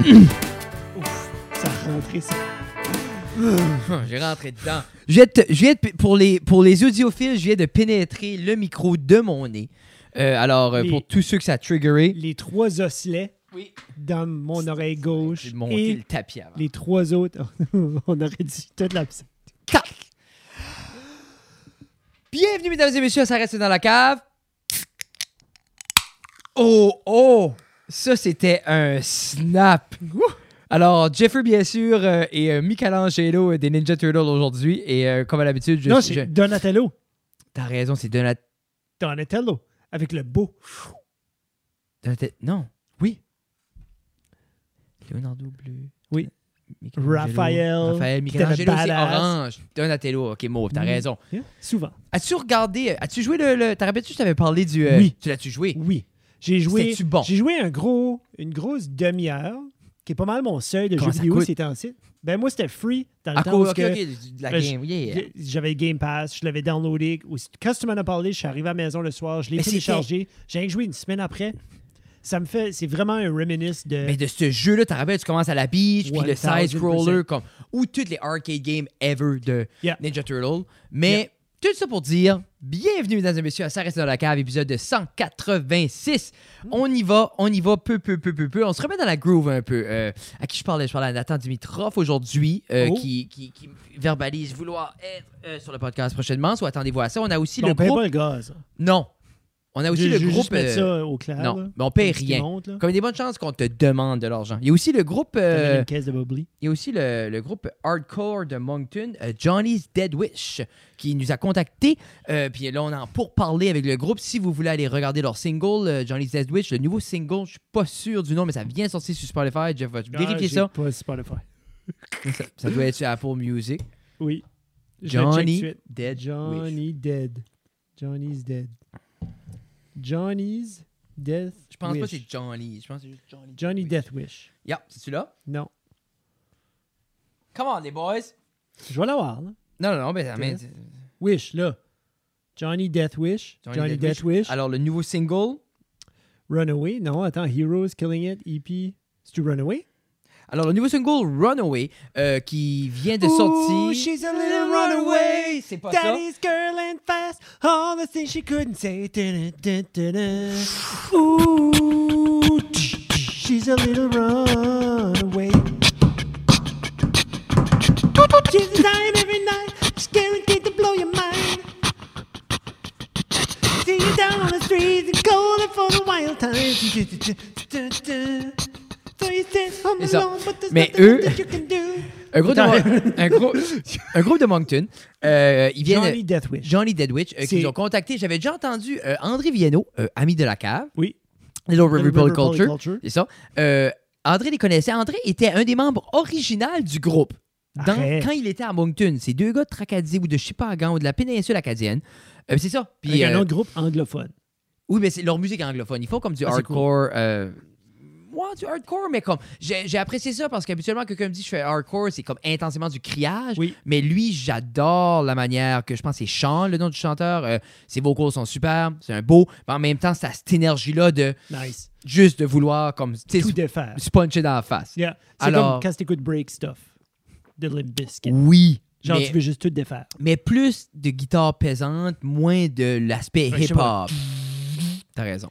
Ouf, ça a rentré ça. J'ai rentré dedans. Je viens de- je viens de- pour, les, pour les audiophiles, je viens de pénétrer le micro de mon nez. Euh, alors, euh, Les- pour tous ceux que ça a triggeré, Les trois osselets oui. dans mon oreille gauche j'ai monté et le tapis avant. les trois autres. On aurait dit toute la Tac! Bienvenue, mesdames et messieurs, ça reste dans la cave. Oh, oh! Ça, c'était un snap. Alors, Jeffrey, bien sûr, euh, et euh, Michelangelo euh, des Ninja Turtles aujourd'hui. Et euh, comme à l'habitude, je, Non, je- c'est Donatello. T'as raison, c'est Donat... Donatello. Avec le beau. Donat- Non, oui. Leonardo bleu. Oui. Michelangelo. Raphaël. Raphaël, Puis t'avais Michelangelo, c'est Badass. orange. Donatello, ok, mauve, t'as Mm. raison. Yeah, Souvent. As-tu regardé, as-tu joué le. le T'as rappelé-tu, je t'avais parlé du. euh, Oui. Tu l'as-tu joué? Oui. J'ai joué. Bon? J'ai joué un gros, une grosse demi-heure, qui est pas mal mon seuil de Comment jeux ça vidéo coûte? ces temps-ci. Ben moi, c'était free dans le À temps cause la Ben, game, yeah. j'avais Game Pass, je l'avais downloadé. Quand tu m'en as parlé, je suis arrivé à la maison le soir, je l'ai c'était- téléchargé. J'ai joué une semaine après. Ça me fait, c'est vraiment un reminisce de. Mais de ce jeu-là, t'as rappelé, tu commences à la beach, puis le 1000%. side-scroller, comme. Ou toutes les arcade games ever de Yeah. Ninja Turtle. Mais tout ça pour dire, bienvenue, mesdames et messieurs, à Ça reste dans la cave, épisode de 186. Hmm. On y va, on y va peu, peu, peu, peu, peu. On se remet dans la groove un peu. Euh, à qui je parlais? Je parlais à Nathan Dimitrov aujourd'hui, euh, Oh. qui, qui, qui verbalise vouloir être euh, sur le podcast prochainement. Soit attendez-vous à ça. On a aussi le paye groupe. pas le gaz. Non. On a aussi Je- le je groupe. juste euh, ça au clair. non, là, mais on paye rien. monte. Comme il y a des bonnes chances qu'on te demande de l'argent. Il y a aussi le groupe. Euh, une caisse de il y a aussi le, le groupe hardcore de Moncton, euh, Johnny's Dead Wish, qui nous a contactés. Puis là, on en pour parler avec le groupe. Si vous voulez aller regarder leur single, Johnny's Dead Wish, le nouveau single, je suis pas sûr du nom, mais ça vient sortir sur Spotify. Jeff, vérifier Ah, j'ai ça? Pas Spotify. ça? ça doit être sur Apple Music. Oui. Johnny. Dead Wish. Johnny Dead. Johnny's Dead. Johnny's Death Je pense pas que Wish. c'est Johnny. Je pense que c'est juste Johnny. Johnny Wish. Death Wish. Yeah, c'est celui-là? Non. Come on, les boys. Je vais l'avoir, là. Non, non, non, mais, mais Wish, là. Johnny Death Wish. Johnny, Death Wish. Alors, le nouveau single? Runaway. Non, attends. Heroes Killing It. EP. C'est-tu Runaway? Alors, le nouveau single Runaway, euh, qui vient de Ooh, sortir. she's a little runaway. C'est pas ça. Daddy's girl and fast. All the things she couldn't say. Dun, dun, dun, dun. Ooh, she's a little runaway. She's time every night. She's guaranteed to blow your mind. See you down on the streets and going for the wild times. Mais eux-. Un groupe, de, un, gros- un groupe de Moncton. Euh, ils viennent Johnny Deathwish. Johnny Deadwitch, euh, qui C'est- nous ont contacté. J'avais déjà entendu euh, André Vienno, euh, ami de la cave, Oui. Little River River Polyculture. Polyculture. C'est ça. Euh, André les connaissait. André était un des membres originaux du groupe. Dans- quand il était à Moncton, c'est deux gars de Tracadie ou de Chipagan ou de la péninsule acadienne. Euh, c'est ça. Puis, Avec un euh, autre groupe anglophone. Oui, mais c'est leur musique anglophone. Ils font comme du Ah, hardcore. euh, ouais, du hardcore, mais comme. J'ai apprécié ça parce qu'habituellement, quelqu'un me dit je fais hardcore, c'est comme intensément du criage. Oui. Mais lui, j'adore la manière que je pense c'est Sean, le nom du chanteur. Euh, ses vocals sont super, c'est un beau. Mais en même temps, c'est cette énergie-là de Nice. juste de vouloir comme. Tout défaire. se puncher dans la face. Yeah. C'est Alors- comme quand tu écoutes Break Stuff de Limp Bizkit. Oui. Genre, mais, tu veux juste tout défaire. mais plus de guitare pesante, moins de l'aspect hip-hop. T'as raison.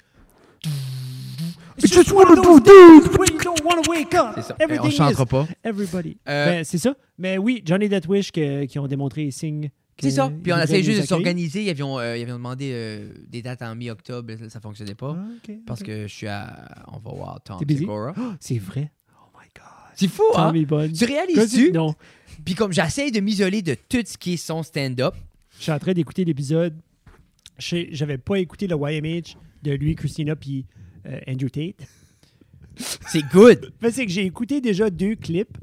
It's just one of those days when you don't want to wake up. C'est ça. Everything on chantera is pas. everybody. Euh, Ben, c'est ça. Mais oui, Johnny Deathwish que- qui ont démontré les signes. que C'est ça. Puis on ils voudraient juste de accueillir. s'organiser. Ils avions, euh, ils avions demandé euh, des dates en mi-octobre. Ça, ça fonctionnait pas. Ah, ok, Parce ok. que je suis à. On va voir Tom T'es busy? Segura. Oh, c'est vrai. Oh my God. C'est fou, hein? Tommy. Tu réalises-tu? Non. Puis comme j'essaye de m'isoler de tout ce qui est son stand-up. Je suis en train d'écouter l'épisode. Je sais- J'avais pas écouté le YMH de lui, Christina, puis Andrew Tate. C'est good. C'est que j'ai écouté déjà deux clips.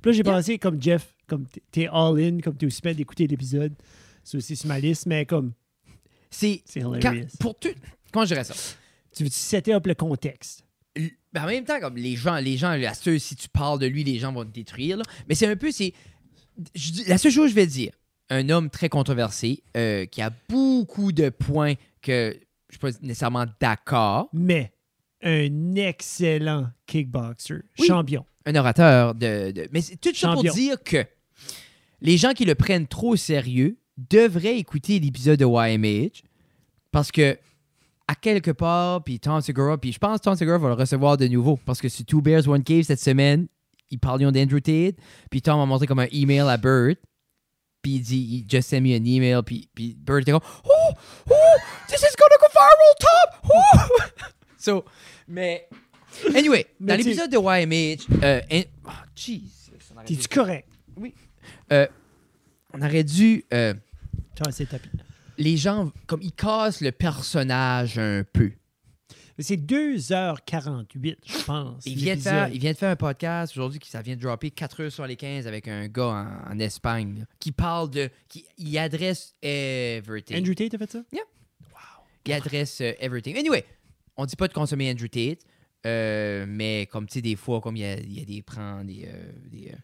Puis là, j'ai Yeah. pensé comme Jeff, comme t'es all-in, comme t'es aussi bien d'écouter l'épisode. C'est aussi sur ma liste, mais comme C'est. pour tout. Comment je dirais ça? Tu veux setter up le contexte? Ben, en même temps, comme les gens, les gens, la seule, si tu parles de lui, les gens vont te détruire. là. Mais c'est un peu, c'est. La seule chose que je vais dire, un homme très controversé, euh, qui a beaucoup de points que je suis pas nécessairement d'accord. Mais un excellent kickboxer, Oui. champion. un orateur de. de- mais c'est tout ça pour dire que les gens qui le prennent trop au sérieux devraient écouter l'épisode de YMH parce que à quelque part, puis Tom Segura, puis je pense que Tom Segura va le recevoir de nouveau parce que sur Two Bears One Cave cette semaine, ils parlent d'Andrew Tate, puis Tom a montré comme un email à Bert, puis il dit, il just sent me an email, puis, puis Bert était comme, oh, oh, this is gonna go viral, Tom, oh. so, mais, anyway, dans l'épisode de YMH, euh, in- oh, dû- T'es-tu correct? on aurait dû, euh, c'est tapis. les gens, comme ils cassent le personnage un peu. Mais c'est 2h48, je pense. Il vient, de faire, il vient de faire un podcast aujourd'hui qui ça vient de dropper 4 heures sur les 15 avec un gars en, en Espagne là, qui parle de. qui il adresse everything. Andrew Tate a fait ça? Il adresse euh, everything. Anyway, on dit pas de consommer Andrew Tate, euh, mais comme tu sais, des fois, comme il y a, il y a des prends, des. euh, des, euh.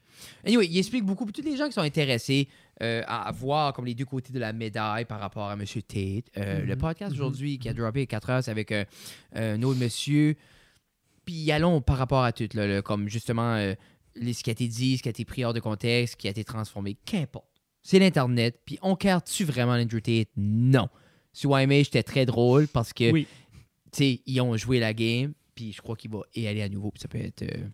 Anyway, il explique beaucoup tous les gens qui sont intéressés à voir comme les deux côtés de la médaille par rapport à M. Tate. Euh, Le podcast mhm, aujourd'hui qui a droppé 4 heures, c'est avec un autre monsieur. Puis allons par rapport à tout, là, là, comme justement ce qui a été dit, ce qui a été pris hors de contexte, ce qui a été transformé. Qu'importe. C'est l'Internet. Puis on garde-tu vraiment l'Andrew Tate? Non. Sur YMH, c'était très drôle parce que, Oui. Tu sais, ils ont joué la game. Puis je crois qu'il va y aller à nouveau. Puis ça peut être. euh,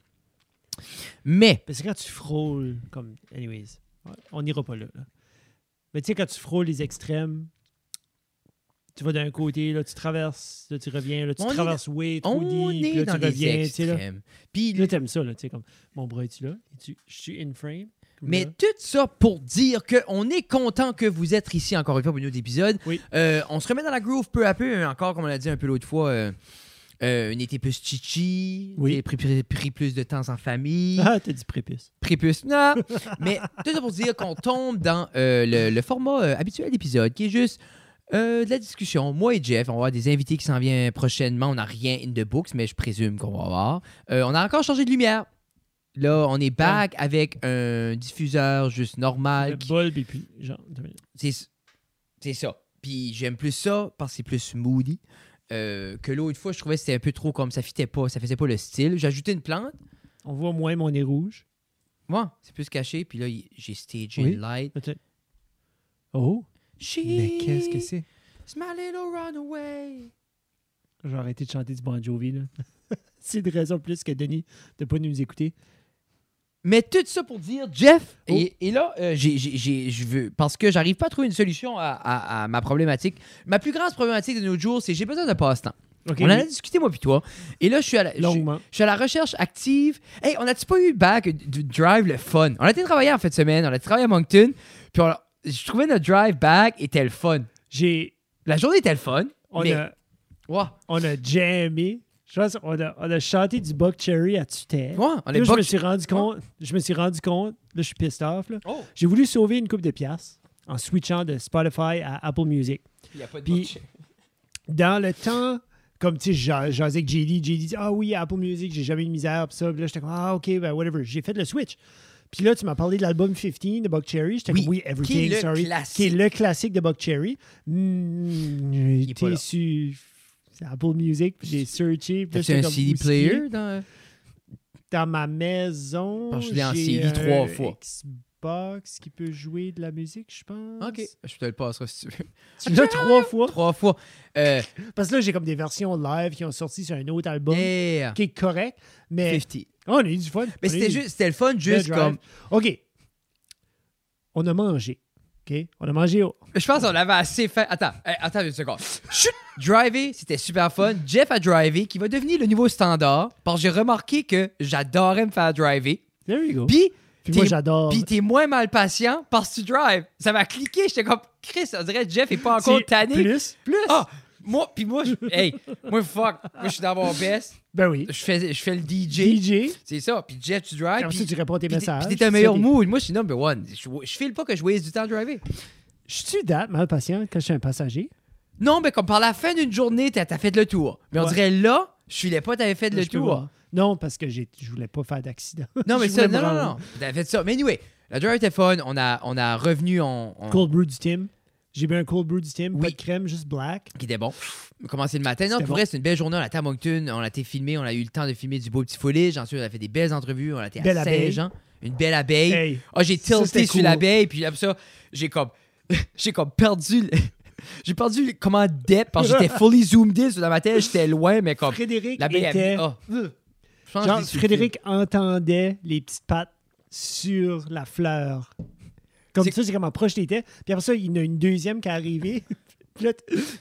Mais, Parce que quand tu frôles, comme. Anyways, on n'ira pas là. là. Mais tu sais, quand tu frôles les extrêmes, tu vas d'un côté, là, tu traverses, là, tu reviens, là, tu On traverses deep, est là, tu reviens, tu sais, là. Puis Là, t'aimes ça, là, tu sais, comme, mon bras, es-tu là? Es-tu- Je suis in frame? Mais tout ça pour dire qu'on est content que vous êtes ici encore une fois pour un autre épisode. Oui. Euh, on se remet dans la groove peu à peu, hein, encore comme on l'a dit un peu l'autre fois. euh, euh, un été plus chichi, Oui. pris, pris- pris plus de temps en famille, Ah, t'as dit prépuce. plus. Non! Mais tout ça pour dire qu'on tombe dans euh, le, le format euh, habituel d'épisode qui est juste euh, de la discussion. Moi et Jeff, on va avoir des invités qui s'en viennent prochainement. On n'a rien in the books, mais je présume qu'on va avoir. Euh, on a encore changé de lumière. Là, on est back avec un diffuseur juste normal Le qui- et puis, genre, c'est ça. Puis j'aime plus ça parce que c'est plus smoothie. euh, que l'autre fois, je trouvais que c'était un peu trop comme ça fitait pas, ça faisait pas le style. J'ai ajouté une plante. on voit moins mon nez rouge. Moi, c'est plus caché. Puis là, j'ai stagé Oui. une light. Oh, She mais qu'est-ce que c'est? is my little runaway. Je vais arrêter de chanter du Bon Jovi, là. c'est de raison plus que Denis de pas nous écouter. Mais tout ça pour dire, Jeff, Oh. et, et là, euh, j'ai- j'ai- j'ai- je veux, parce que j'arrive pas à trouver une solution à, à- à ma problématique. Ma plus grande problématique de nos jours, c'est que j'ai besoin de passe-temps. On en a oui, discuté, moi puis toi. Et là, je suis à la, je suis- longuement. Je suis à la recherche active. Hey, on a-tu pas eu back du drive le fun? On a été travailler en fin de semaine, on a été travailler à Moncton, puis on a- je trouvais notre drive back était le fun. J'ai... La journée était le fun, On, mais a, Ouah, on a jammé. Je pense qu'on a, on a chanté du Buck Cherry à tutelle. ouah, on Là, est je me suis rendu compte, je me suis rendu compte, là, je suis pissed off, là. Oh, J'ai voulu sauver une coupe de piastres en switchant de Spotify à Apple Music. il y a pas de Puis- Dans le temps, comme tu sais, j'a- jasais avec JD, JD dit Ah oui, Apple Music, j'ai jamais eu de misère, pis ça. Puis là, j'étais comme Ah, ok, ben whatever. J'ai fait le switch. Puis là, tu m'as parlé de l'album 15 de Buck Cherry. J'étais Oui, comme oui, qui Everything, le sorry. classique. Qui est le classique de Buck Cherry. J'ai est sur Apple Music, puis j'ai searché. puis là, un comme, CD player dans... Dans ma maison. Parce que je l'ai en j'ai CD un trois fois. Xbox qui peut jouer de la musique, je pense. Ok, je te le passerai si tu veux. Tu l'as trois fois? Trois fois. Euh, Parce que là, j'ai comme des versions live qui ont sorti sur un autre album yeah. qui est correct, mais 50. Oh, on a eu du fun. Mais c'était juste, c'était le fun juste comme... OK. On a mangé. OK? On a mangé au... Je pense qu'on avait assez fait. Attends, hey, attends une seconde. Chut! Driver, c'était super fun. Jeff a drivé, qui va devenir le nouveau standard. Parce que j'ai remarqué que j'adorais me faire driver. There you go. Puis, Puis moi, j'adore. puis t'es moins mal patient parce que tu drives. Ça m'a cliqué. J'étais comme, Chris, on dirait que Jeff est pas encore tanné. Plus? Plus. Ah! Moi, puis moi, je, hey, moi, fuck. Moi, je suis dans mon best. Ben oui. Je fais, je fais le DJ. DJ. C'est ça. Puis Jeff, tu drives. Comme Puis, ça, tu réponds tes messages. puis t'es un meilleur mood. Moi, je suis number one. Je, je file pas que je waste du temps à driver. Je suis date, mal patient, quand je suis un passager. Non, mais comme par la fin d'une journée, t'as as fait le tour. Mais on dirait là, je filais pas, t'avais fait Là, le tour. Non, parce que je voulais pas faire d'accident. Non, mais ça, non, non, non. T'avais fait ça. Mais anyway, la drive était fun. On a, on a revenu, on- Cold brew du Tim. J'ai bu un cold brew du Tim, pas Oui. de crème, juste black. qui était bon. On a commencé le matin. Non, pour bon. vrai, c'est une belle journée. On a été à Moncton, on a été filmé, on a eu le temps de filmer du beau petit foliage. Ensuite, on a fait des belles entrevues. On a été Belle à. Saint-Jean. Une belle abeille. Hey, Ah, j'ai tilté sur l'abeille, puis après ça, j'ai comme. j'ai comme perdu. le- j'ai perdu comment depth parce que j'étais fully zoomed in sur dans ma tête, j'étais loin, mais comme. Frédéric L'abeille était... Ah, Genre, Frédéric entendait les petites pattes sur la fleur. Comme ça, c'est comment proche t'étais. Puis après ça, il y en a une deuxième qui est arrivée. Puis là,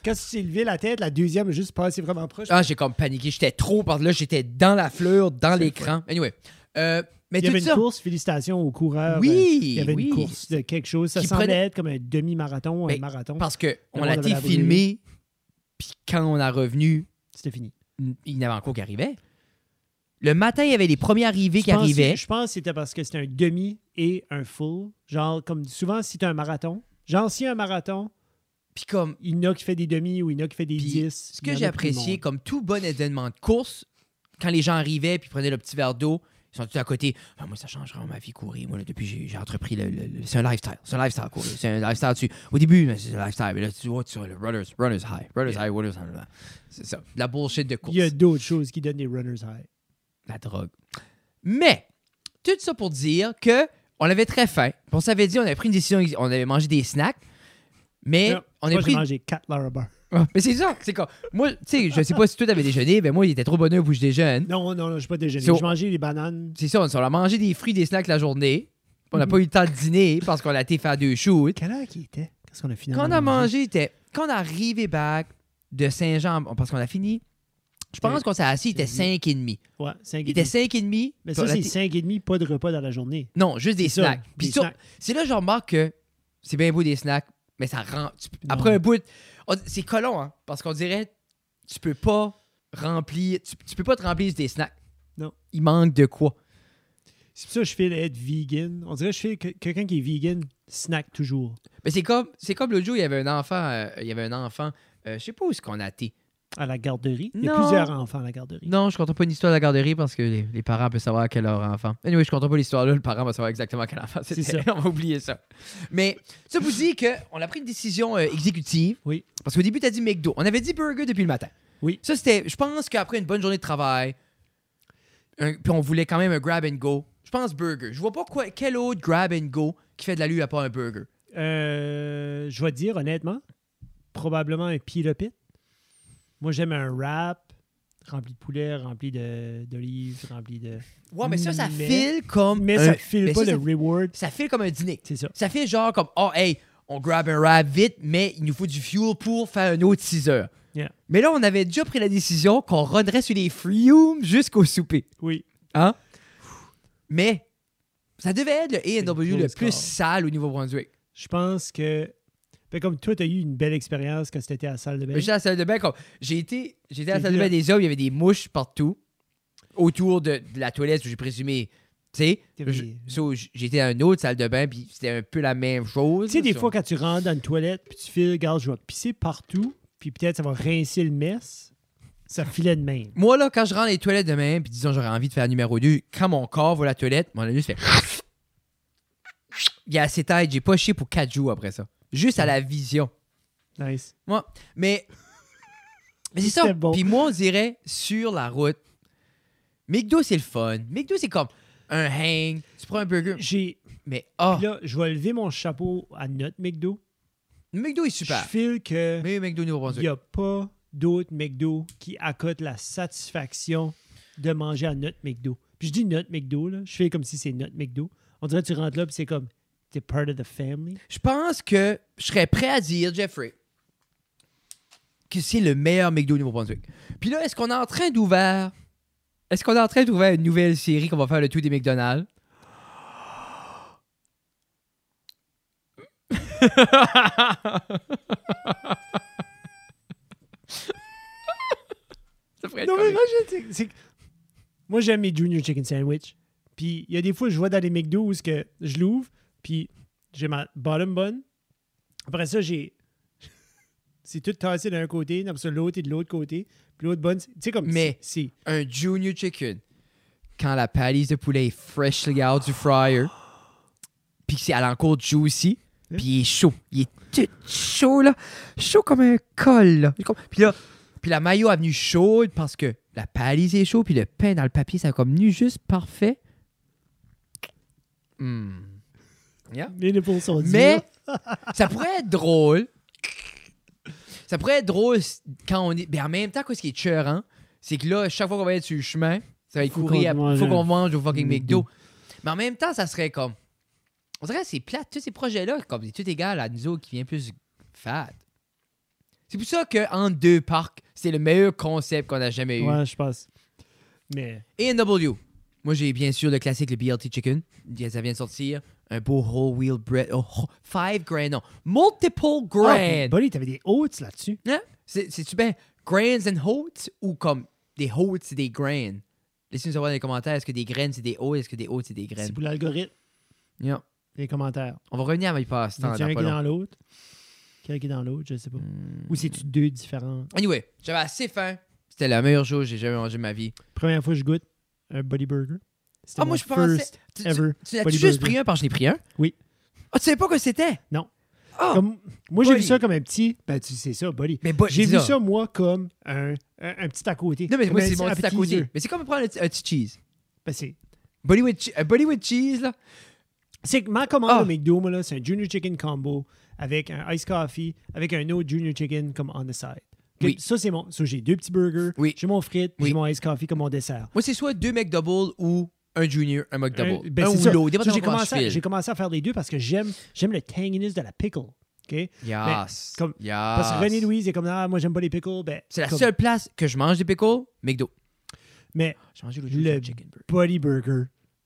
quand tu t'es levé la tête, la deuxième a juste passé vraiment proche. Ah, j'ai comme paniqué. J'étais trop que là, j'étais dans la fleur, dans l'écran. Anyway. Euh, mais il y avait une ça. course, félicitations aux coureurs. Oui, Euh, il y avait oui. une course de quelque chose. Ça Qui semblait prenait- être comme un demi-marathon, un marathon. Parce que on été la brûlée. filmé, puis quand on a revenu, C'était fini. il y en avait encore qui arrivaient. Le matin, il y avait les premiers arrivés Je qui pense- arrivaient. Je pense que c'était parce que c'était un demi et un full. Genre, comme souvent, si tu un marathon. Genre, si un marathon, Puis comme, il y en a qui fait des demi ou il y en a qui fait des Puis, 10. ce que j'ai apprécié, comme tout bon événement de course, quand les gens arrivaient puis prenaient le petit verre d'eau, ils sont tous à côté. Ah, moi, ça change vraiment ma vie courir. Moi, là, depuis, j'ai entrepris le. le- le- c'est un lifestyle. C'est un lifestyle courir. C'est un lifestyle. Tu, au début, c'est un lifestyle. Mais là, tu vois, tu vois, le runners, runners high. Runners high, runners high. C'est ça. La bullshit de course. Il y a d'autres choses qui donnent des runners high. La drogue. Mais, tout ça pour dire que on avait très faim. On s'avait dit, on avait pris une décision, on avait mangé des snacks. Mais on moi, a pris. j'ai mangé 4 Lara Bar. Ah, Mais c'est ça. C'est comme. Moi, tu sais, je sais pas si toi t'avais déjeuné, mais moi, il était trop bonheur pour que je déjeune. Non, non, non, j'ai pas déjeuné. Au- J'ai mangé des bananes. C'est ça, on a mangé des fruits, des snacks la journée. On n'a pas eu le temps de dîner parce qu'on a été faire deux shoots. Quelle heure qui était? Qu'est-ce qu'on a finalement Quand on a mangé, était, quand on est arrivé back de Saint-Jean, parce qu'on a fini, je pense qu'on s'est assis, il était 5 et demi. Ouais, 5 Il était 5 et demi. Mais puis ça, c'est été- 5 et demi, pas de repas dans la journée. Non, juste des snacks. Puis c'est là que je remarque que c'est bien beau des snacks, mais ça rend. tu après un bout, c'est collant, hein, parce qu'on dirait tu peux pas remplir, tu, tu peux pas te remplir des snacks. Non. Il manque de quoi? C'est pour ça que je fais être vegan. On dirait que je fais que quelqu'un qui est vegan snack toujours. Mais c'est comme, c'est comme l'autre jour, il y avait un enfant, euh, il y avait un enfant, euh, je sais pas où est-ce qu'on a été. À la garderie. Il y a Non. plusieurs enfants à la garderie. Non, je compte pas une histoire de la garderie parce que les, les parents peuvent savoir quel est leur enfant. Anyway, je compte pas l'histoire là, le parent va savoir exactement quel enfant C'est c'était. ça. On va oublier ça. Mais ça vous dit qu'on a pris une décision euh, exécutive. Oui. Parce qu'au début, tu as dit McDo. On avait dit burger depuis le matin. Oui. Ça, c'était, je pense qu'après une bonne journée de travail, un- puis on voulait quand même un grab and go. Je pense burger. Je vois pas quoi, quel autre grab and go qui fait de la lue à part un burger. Euh, je vais te dire honnêtement, probablement un Pit. Moi, j'aime un wrap rempli de poulet, rempli de- d'olives, rempli de. Ouais, mais ça, ça Mais- file comme. Mais un- ça file mais pas ça, le ça- reward. ça file comme un dîner. C'est ça. Ça fait genre comme, oh, hey, on grab un rap vite, mais il nous faut du fuel pour faire un autre 6 heures. Yeah. Mais là, on avait déjà pris la décision qu'on runnerait sur les fumes jusqu'au souper. Oui. Hein? Mais ça devait être le A&W le close plus sale au Nouveau-Brunswick. Je pense que. Fait comme toi, tu as eu une belle expérience quand c'était à la salle de bain. J'étais à la salle de bain, j'ai été, j'étais à la salle de bain des hommes, il y avait des mouches partout, autour de, de la toilette où j'ai présumé, tu sais, so, j'étais à une autre salle de bain, puis c'était un peu la même chose. Tu sais, des So- fois, quand tu rentres dans une toilette, puis tu files, regarde, je vais pisser partout, puis peut-être ça va rincer le mess, ça filait de même. Moi, là, quand je rentre dans les toilettes demain, puis disons, j'aurais envie de faire numéro 2, quand mon corps va à la toilette, mon anus fait. Il y a assez tête, j'ai pas chié pour 4 jours après ça. Juste à la vision. Nice. Mais. Mais c'est ça. Bon. Puis moi, on dirait, sur la route, McDo, c'est le fun. McDo, c'est comme un hang, tu prends un burger. J'ai. Mais, ah, Là, je vais lever mon chapeau à notre McDo. McDo est super. Je file que Mais McDo il n'y a pas d'autre McDo qui accote la satisfaction de manger à notre McDo. Puis je dis notre McDo, là. Je fais comme si c'est notre McDo. On dirait que tu rentres là, puis c'est comme, t'es part of the family? Je pense que je serais prêt à dire, Jeffrey, que c'est le meilleur McDo au Nouveau-Brunswick. Puis là, est-ce qu'on est en train d'ouvrir. Est-ce qu'on est en train d'ouvrir une nouvelle série qu'on va faire le tout des McDonald's? Ça Non, mais c'est- Moi, j'aime mes Junior Chicken Sandwich. Puis il y a des fois, je vois dans les McDo où ce que je l'ouvre, puis j'ai ma bottom bun. Après ça, j'ai. C'est tout tassé d'un côté, après ça, l'autre est de l'autre côté. Puis l'autre bun, c'est- tu sais, comme. Mais- C'est. un junior chicken quand la palisse de poulet est freshly out du fryer puis c'est à l'encore juicy Puis il est chaud. Il est tout chaud, là. Chaud comme un col, là. Puis là, puis la maillot a venu chaude parce que la palisse est chaude, puis le pain dans le papier, ça a comme venu juste parfait. Hmm. Yeah. Les nipples sont durs. Mais ça pourrait être drôle. Ça pourrait être drôle quand on est. Mais en même temps, quoi, ce qui est cheurant, c'est que là, chaque fois qu'on va être sur le chemin, ça va être Faut courir. à- Faut qu'on mange au fucking McDo. Mais en même temps, ça serait comme. On dirait que c'est plate, tous ces projets-là, comme c'est tout égal à nous autres qui vient plus fat. C'est pour ça qu'en deux parcs, c'est le meilleur concept qu'on a jamais eu. Ouais, je pense. Mais A&W. Moi, j'ai bien sûr le classique, le BLT Chicken. Ça vient de sortir. Un beau whole wheel bread. Oh, oh, five grand, non. Multiple Ah, grand. Buddy, t'avais des oats là-dessus. Hein? C'est- C'est-tu bien grains and oats ou comme des oats c'est des grains? Laissez-nous savoir dans les commentaires, est-ce que des graines c'est des oats, est-ce que des oats c'est des graines? C'est pour l'algorithme. Yeah. Les commentaires. On va revenir à mes passe Y a un qui est dans l'autre? Quel qui est dans l'autre, je sais pas. Hmm. Ou c'est-tu deux différents? Anyway, j'avais assez faim. C'était la meilleure chose que j'ai jamais mangé de ma vie. Première fois que je goûte un Buddy Burger. C'était Ah, moi, je pensais- Tu, tu, ever tu Buddy juste pris un parce que je l'ai pris un? Oui. Ah, tu savais pas que c'était? Non. Ah! Comme- moi, j'ai vu ça comme un petit. Ben, tu sais ça, Buddy. Mais bah, J'ai vu ça. moi, comme un, un, un petit à côté. Non, mais moi, c'est mon petit à côté. Mais c'est comme prendre un, petit- un petit cheese. Ben, c'est Buddy with, un buddy with cheese, là. c'est que ma commande Ah. au McDo, moi, là, c'est un Junior Chicken Combo avec un Ice Coffee, avec un autre Junior Chicken comme on the side. Oui. Ça, c'est mon. Ça, j'ai deux petits burgers. Oui. J'ai mon frite, Oui. j'ai mon Ice Coffee comme mon dessert. Moi, c'est soit deux McDouble ou un Junior, un McDouble. Un- ben, un ou l'autre. J'ai commencé, à- commencé faire les deux parce que j'aime le tanginess de la pickle. OK? Yes. comme- yes. Parce que René Louise est comme Ah, moi, j'aime pas les pickles. Ben, C'est la comme- seule place que je mange des pickles, McDo. Mais Le chicken burger. Buddy Burger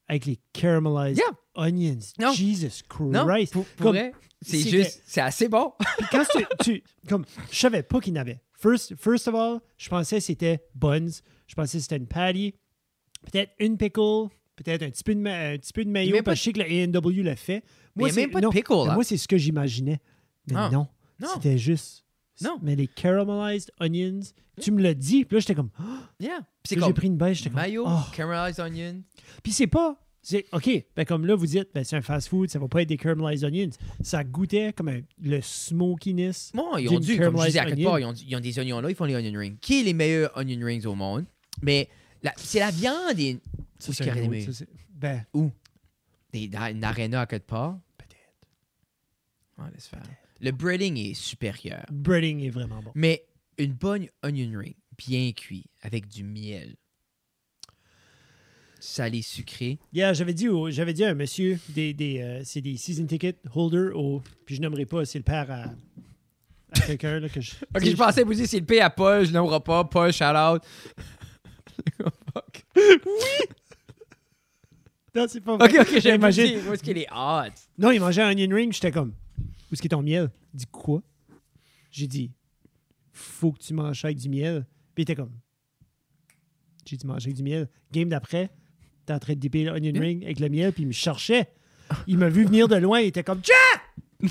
avec les caramelized Yeah. onions. Non. Jesus Non, Christ. pour, pour c'est juste, c'est assez bon. Quand tu, tu- comme, je savais pas qu'il y en avait. First, first of all, je pensais que c'était buns. Je pensais que c'était une patty. Peut-être une pickle. Peut-être un petit peu de, ma- un petit peu de mayo. Parce que je sais que le A&W le fait. A c'est- même pas de non, pickle, là. Moi, c'est ce que j'imaginais. Mais Ah. non. Non. C'était juste. Non. Mais les caramelized onions, tu me l'as dit. Puis là, j'étais comme. Ah! Yeah. Puis c'est Puis là, comme J'ai pris une baisse. J'étais comme. mayo, oh. caramelized onion. Puis c'est pas. C'est, OK, ben comme là, vous dites, ben c'est un fast-food, ça va pas être des caramelized onions. Ça goûtait comme un- le smokiness. Bon, ils ont D'une dû, comme je disais à quelque caramelized part, ils ont, ils ont des oignons là, ils font les onion rings. Qui est les meilleurs onion rings au monde? Mais la- c'est la viande et Où c'est c'est- Ben, des, dans une arena à quelque part. peut-être. Ouais, laisse faire. Le breading est supérieur. Breading est vraiment bon. Mais une bonne onion ring, bien cuit, avec du miel, salé sucré. Yeah, j'avais dit, au- j'avais dit à un monsieur, des, des, euh, c'est des season ticket holders, au, puis je nommerai pas, c'est le père à, à quelqu'un là, que je. Ok, je pensais vous dire c'est le P à Paul, je n'aimerais pas, Paul, shout out. Non, c'est pas vrai. Ok, ok, j'ai imagine. Où est-ce qu'il est hot? Non, il mangeait un onion ring, j'étais comme, où est-ce qu'il est ton miel? Il dit quoi? J'ai dit, faut que tu manges avec du miel. Puis il était comme, j'ai dit manger avec du miel. Game d'après, t'es en train de dipper l'onion Yeah. ring avec le miel, puis il me cherchait. Il m'a vu venir de loin, il était comme, Jack!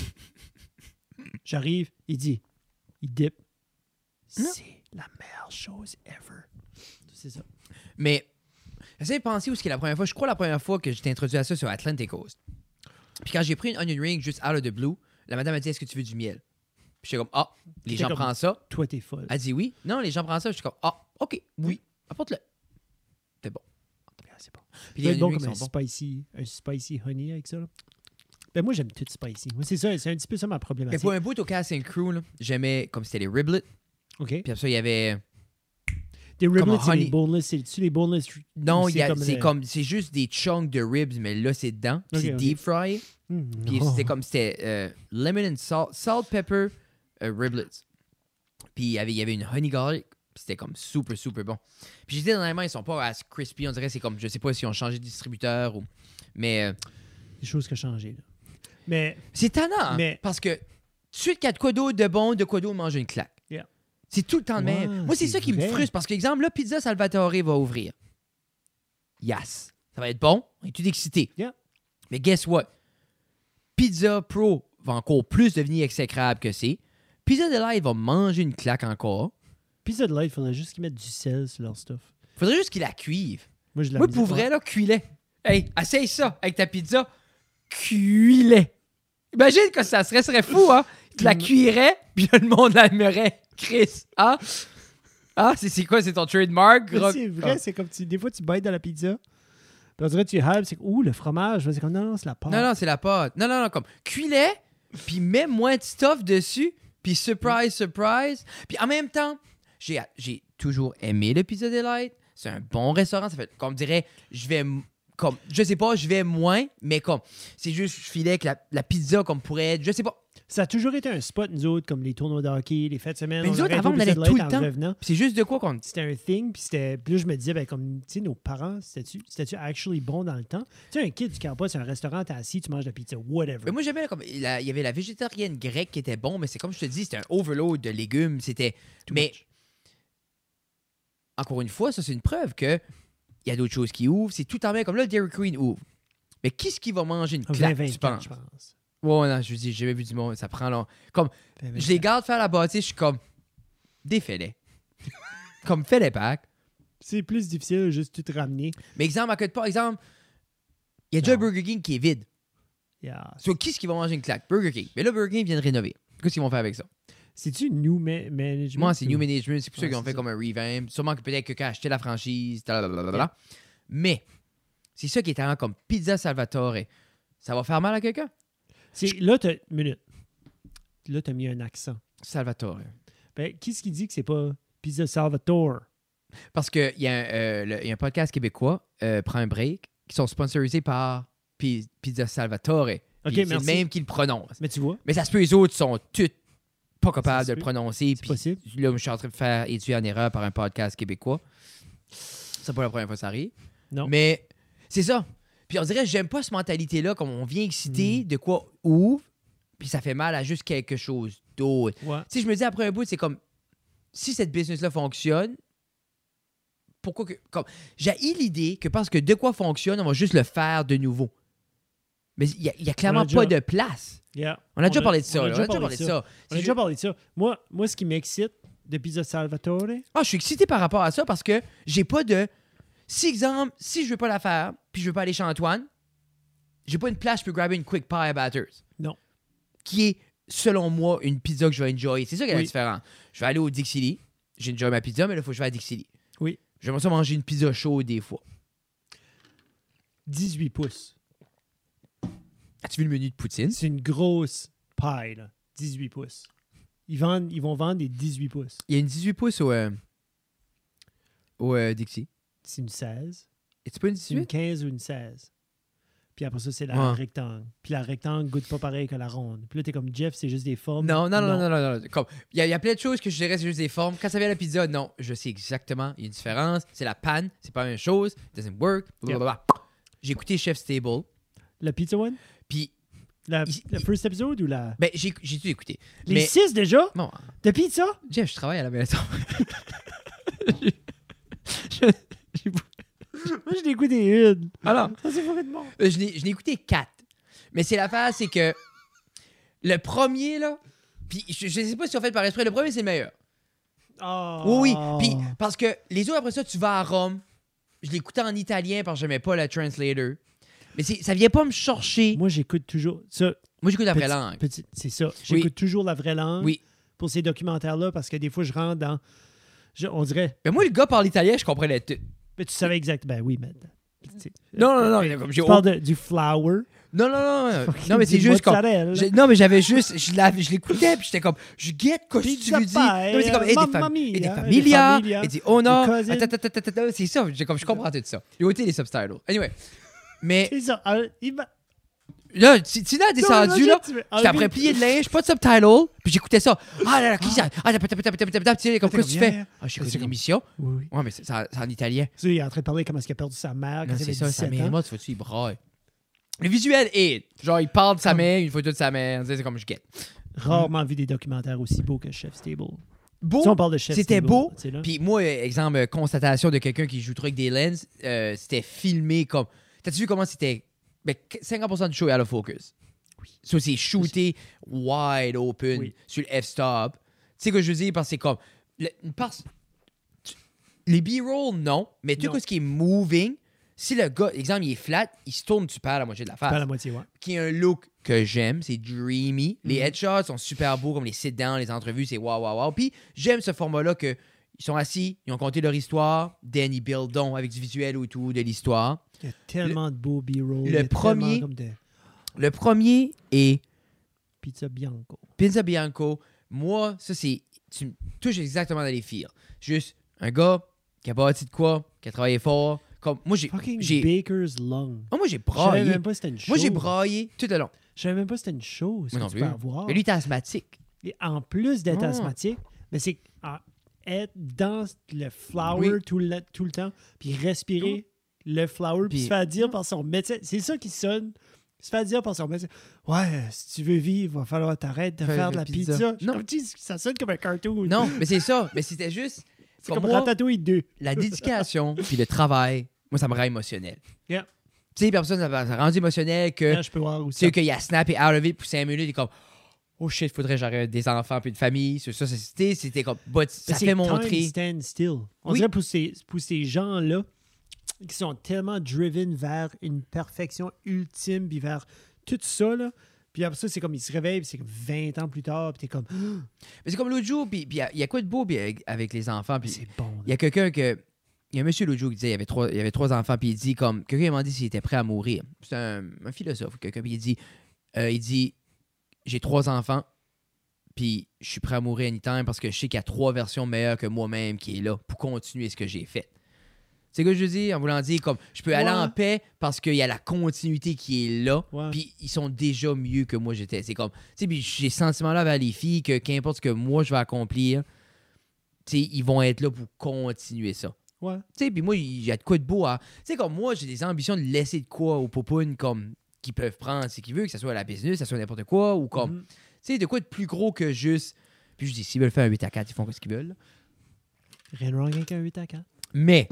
J'arrive, il dit, il dip. Non. C'est la meilleure chose ever. C'est ça. Mais, j'essaie de penser où que la première fois, je crois la première fois que j'étais introduit à ça sur Atlantic Coast. Puis quand j'ai pris une onion ring juste out of the blue, la madame a dit Est-ce que tu veux du miel? Puis j'étais comme Ah, les gens prennent ça. Toi, t'es folle. Elle dit oui. Non, les gens prennent ça. J'étais comme Ah, ok, oui, apporte-le. C'est bon. c'est bon. Puis les bon comme un bons. spicy, un spicy honey avec ça. là. Ben moi, j'aime tout spicy. Moi, c'est ça, c'est un petit peu ça ma Mais problématique. pour un bout au Cast and Crew, j'aimais comme c'était les riblets. OK. Puis après ça, il y avait. Des riblets, c'est les honey. boneless. C'est-tu les boneless? Non, c'est comme. C'est juste des chunks de ribs, mais là, c'est dedans. C'est deep fry. Hmm, Puis non. c'était comme c'était euh, lemon and salt, salt pepper euh, riblets. Puis il y avait, il y avait une honey garlic. Puis c'était comme super, super bon. Puis j'ai dit dernièrement, ils sont pas as crispy. On dirait que c'est comme, je sais pas si on changé de distributeur ou. Mais euh, Des choses qui ont changé. Là. Mais c'est tannant. hein, Mais- Parce que, tout de suite, qu'il y a de quoi d'autre de bon, de quoi d'autre manger une claque. C'est tout le temps de Ouais, même. Moi, c'est ça qui me frustre. Parce que, exemple, là, Pizza Salvatore va ouvrir. Yes. Ça va être bon. On est tout excité. Yeah. Mais guess what? Pizza Pro va encore plus devenir exécrable que c'est. Pizza Delight va manger une claque encore. Pizza de Light, il faudrait juste qu'ils mettent du sel sur leur stuff. Faudrait juste qu'il la cuive. Moi, je la Moi, pour vrai, là, cuis-les. Hey, essaye ça avec ta pizza. Cuis-les. Imagine que ça serait, serait fou, hein? Tu la Mm. cuirais, puis le monde l'aimerait. Chris, ah? Ah, c'est quoi? C'est ton trademark? Gros? C'est vrai, c'est comme tu, des fois tu baites dans la pizza. Puis on dirait que tu hype, c'est ouh le fromage, c'est comme non, non, c'est la pâte. Non, non, c'est la pâte. Non, non, non, comme cuis-les, puis mets moins de stuff dessus, puis surprise, surprise. Puis en même temps, j'ai toujours aimé le Pizza Delight. C'est un bon restaurant. Ça fait, comme dirait, je vais, comme, je sais pas, je vais moins, mais comme, c'est juste, je filais que la, la pizza, comme pourrait être, je sais pas. Ça a toujours été un spot, nous autres, comme les tournois de hockey, les fêtes de semaine. Mais nous autres, avant, on allait tout le temps. revenant. Puis c'est juste de quoi qu'on. C'était un thing, puis c'était. Puis là, je me disais, ben, comme, tu sais, nos parents, c'était-tu c'était-tu actually bon dans le temps? Tu sais, un kid, tu ne pas, c'est un restaurant, t'es assis, tu manges de la pizza, whatever. Mais moi, j'aimais, comme, il y avait la végétarienne grecque qui était bon, mais c'est comme je te dis, c'était un overload de légumes. C'était. Mais much. encore une fois, ça, c'est une preuve que il y a d'autres choses qui ouvrent. C'est tout en même comme là, le Dairy Queen ouvre. Mais qui ce qui va manger une 20, claque, tu 24, penses? je pense. Ouais, non, je dis, j'ai jamais vu du monde, ça prend long. Comme, 20, je les 24. garde faire la bâtisse, je suis comme, défais-les. comme, fais les packs. C'est plus difficile juste tout te ramener. Mais exemple, à côté de pas, exemple, il y a déjà un. Burger King qui est vide. Yeah. So, qui ce qui va manger une claque? Burger King. Mais là, Burger King vient de rénover. Qu'est-ce qu'ils vont faire avec ça? C'est-tu New ma- Management? Moi, c'est New Management. C'est pour ça Ouais, qu'ils ont fait ça. comme un revamp. Sûrement que peut-être que quelqu'un a acheté la franchise. Mais, c'est ça qui est talent comme Pizza Salvatore. Ça va faire mal à quelqu'un? Là, t'as. Minute. Là, t'as mis un accent. Salvatore. Ben, qui est-ce qui dit que c'est pas Pizza Salvatore? Parce qu'il y, a un, euh, y a un podcast québécois, euh, Prends un break, qui sont sponsorisés par Pi- Pizza Salvatore. Ok, Puis c'est le merci. même qui le prononce. Mais tu vois, Mais ça se peut, les autres sont toutes pas capables de le prononcer. c'est possible. là, je suis en train de faire étudier en erreur par un podcast québécois. C'est pas la première fois que ça arrive. Non. Mais c'est ça. Puis on dirait, j'aime pas cette mentalité-là, comme on vient exciter Hmm. de quoi ouvre, puis ça fait mal à juste quelque chose d'autre. Ouais. Tu sais, je me dis après un bout, c'est comme si cette business-là fonctionne, pourquoi que. Comme, j'ai l'idée que parce que de quoi fonctionne, on va juste le faire de nouveau. Mais il y a, y a clairement On a déjà- pas de place. Yeah. On a déjà parlé de ça. on a déjà parlé de ça. On a déjà parlé de ça. Moi, moi ce qui m'excite de Pizza Salvatore, Ah, je suis excité par rapport à ça parce que j'ai pas de. Si, exemple, si je veux pas la faire, puis je veux pas aller chez Antoine, j'ai pas une place, je peux grabber une quick pie à Batters. Non. Qui est, selon moi, une pizza que je vais enjoy. C'est ça qui est Oui. différence. Je vais aller au Dixie Lee. J'ai enjoy ma pizza, mais là, il faut que je vais à Dixie Lee. Oui. J'aimerais ça manger une pizza chaude des fois. 18 pouces. As-tu vu le menu de Poutine? C'est une grosse paille, là. 18 pouces. Ils, vendent, ils vont vendre des 18 pouces. Il y a une 18 pouces au, euh, au euh, Dixie. C'est une 16. Pas une C'est une 18? 15 ou une 16. Puis après ça, c'est la Ouais. rectangle. Puis la rectangle goûte pas pareil que la ronde. Puis là, t'es comme Jeff, c'est juste des formes. Non, non, non, non, non, non. Comme, il y, a- il y a plein de choses que je dirais, c'est juste des formes. Quand ça vient à la pizza, non, je sais exactement. Il y a une différence. C'est la panne, c'est pas la même chose. It doesn't work. blablabla. J'ai écouté Chef's Table. La pizza one? Puis, La, Il- la first episode ou la? ben, j'ai tout écouté. Les Mais, 6 déjà? bon, De pizza? Jeff, je travaille à la maison. Je- Moi, je l'ai écouté une. Alors, Ça, c'est bon. Euh, Je l'ai je l'ai écouté quatre. Mais c'est l'affaire, c'est que le premier, là, puis je, je sais pas si on fait par esprit, le premier, c'est le meilleur. Oh. Oui, oui. Puis parce que les autres, après ça, tu vas à Rome. Je l'écoutais en italien parce que j'aimais pas le translator. Mais c'est- ça vient pas me chercher. Moi, Moi, j'écoute toujours. Ça, j'écoute la vraie petit- langue. petit- c'est ça. J'écoute toujours la vraie langue Oui. pour ces documentaires-là parce que des fois, je rentre dans. je- on dirait. Mais moi, le gars parle italien, je comprenais tout. Mais tu savais exact. Ben oui, mais. Non, non, non. Comme j'ai Tu parles de- du flour. Non, non, non. Non, non mais c'est juste comme. Non, mais j'avais juste. Je l'écoutais, puis j'étais comme. Je guette quoi tu pie, Non, mais c'est comme. Et des, mamma fam- et des attends, attends, C'est ça. J'ai comme, je comprends tout ça. J'ai ôté les subtitles. Anyway. Mais C'est ça. Ah, là, Tina a descendu, là. Tu J'étais après plié de linge, pas de subtitle, puis j'écoutais ça. Ah là là, qui ça? Ah, tapé, tapé, tapé, tapé, tapé, tu sais, comme quoi tu fais? Ah, C'est comme- l'émission. Oui, oui. Ouais, mais c'est en italien. Tu sais, il est en train de parler comment est-ce qu'il a perdu sa mère c'est ça, sa 17 mère moi, tu vois-tu, il braille. Le visuel est. Genre, il parle de sa mère, une photo de sa mère. tu sais, C'est comme je guette. Rarement vu des documentaires aussi beaux que Chef's Table. Beau. Si on parle de Chef's C'était beau, tu sais. Puis moi, euh, exemple, euh, constatation de quelqu'un qui joue avec des lens, euh, c'était filmé comme. T'as-tu vu comment c'était. Ben, 50% du show est out of focus. Oui. So, c'est shooté wide open Oui. sur le f-stop. Tu sais ce que je veux dire? Parce que c'est comme. le- tu- les B-roll, non. Mais tout ce qui est moving, si le gars, exemple, il est flat, il se tourne, tu perds la moitié de la face. Pas la moitié, ouais. Qui a un look que j'aime, c'est dreamy. Les Mhm. headshots sont super beaux, comme les sit-down, les entrevues, c'est waouh, waouh, waouh. Puis j'aime ce format-là que ils sont assis, ils ont compté leur histoire, then ils avec du visuel ou tout, de l'histoire. Il y a tellement de beaux B-roll. le premier- comme de Le premier est pizza bianco. Pizza Bianco. Moi, ça, c'est. Tu me touches exactement dans les fils. Juste un gars qui a bâti de quoi, qui a travaillé fort. Comme, moi, j'ai. Fucking j'ai Baker's Lung. oh, moi, j'ai Je savais braillé. même pas c'était une chose. Moi, j'ai braillé tout le long. Je savais même pas que c'était une chose Moi non plus. Mais lui, t'es asthmatique. Et en plus d'être Ah. asthmatique, mais c'est ah, être dans le flower Oui. tout, le, tout le temps, puis respirer le flower, puis Puis- se faire dire par son médecin. C'est ça qui sonne. Se faire dire par son médecin Ouais, si tu veux vivre, il va falloir t'arrêter de Faire faire de la pizza. pizza. Non. Ça sonne comme un cartoon. Non, mais c'est ça. Mais c'était juste. c'est comme moi, Ratatouille 2. la dédication puis le travail, moi, ça me rend émotionnel. Yeah. Tu sais, personne, ça m'a rendu émotionnel que. Là, je peux voir Tu aussi. sais, qu'il a snappé out of it pour 5 minutes et comme. Oh shit, faudrait que j'aurais des enfants puis une famille. Ça, ça, c'était comme. but ça C'est fait montrer. stand still. On Oui. dirait pour ces, pour ces gens-là qui sont tellement driven vers une perfection ultime, puis vers tout ça, là. Puis après ça, c'est comme ils se réveillent, puis c'est comme 20 ans plus tard, puis t'es comme, Mais c'est comme l'autre jour, puis il y a- il y, a quoi de beau avec, les enfants. Puis c'est bon. il y a quelqu'un que. Il y a un monsieur l'autre jour qui disait il y avait trois, il y avait trois enfants, puis il dit comme. Quelqu'un m'a demandé s'il était prêt à mourir. C'est un, un philosophe, quelqu'un, puis il dit euh, Il dit J'ai trois enfants, puis je suis prêt à mourir anytime parce que je sais qu'il y a trois versions meilleures que moi-même qui est là pour continuer ce que j'ai fait. C'est ce que je dis en voulant dire comme je peux aller en paix parce qu'il y a la continuité qui est là. Puis ils sont déjà mieux que moi j'étais. C'est comme, tu sais, puis j'ai ce sentiment-là vers les filles que qu'importe ce que moi je vais accomplir, tu sais, ils vont être là pour continuer ça. Ouais. Tu sais, puis moi, il y a de quoi de beau à. Tu sais, comme moi, j'ai des ambitions de laisser de quoi aux popounes comme qu'ils peuvent prendre ce qu'ils veulent, que ce soit la business, que ce soit n'importe quoi, ou comme. Mhm. Tu sais, de quoi de plus gros que juste. Puis je dis, s'ils veulent faire un 8 à 4, ils font ce qu'ils veulent. Rien de wrong avec un 8 à 4. Mais,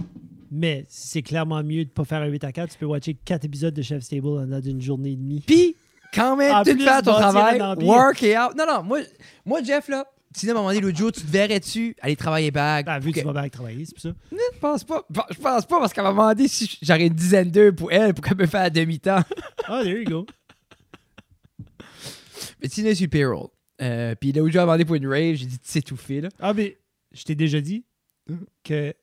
Mais c'est clairement mieux de pas faire un 8 à 4. Tu peux watcher 4 épisodes de Chef's Table en dedans d'une journée et demie. puis, quand même, tu plus, fais ton travail, un work it out. Non, non, moi, moi Jeff, là, sinon, à un moment donné, l'autre jour, tu te verrais-tu aller travailler back? Ah, vu que tu vas bien travailler, c'est pour ça. Je pense pas. Je pense pas parce qu'elle m'a demandé si j'aurais une dizaine d'heures pour elle pour qu'elle me fasse à demi-temps. Ah, there you go. Mais Tina est sur le payroll. Euh, puis là où j'ai demandé pour une rave, j'ai dit, tu sais tout fait, là. Ah, mais je t'ai déjà dit que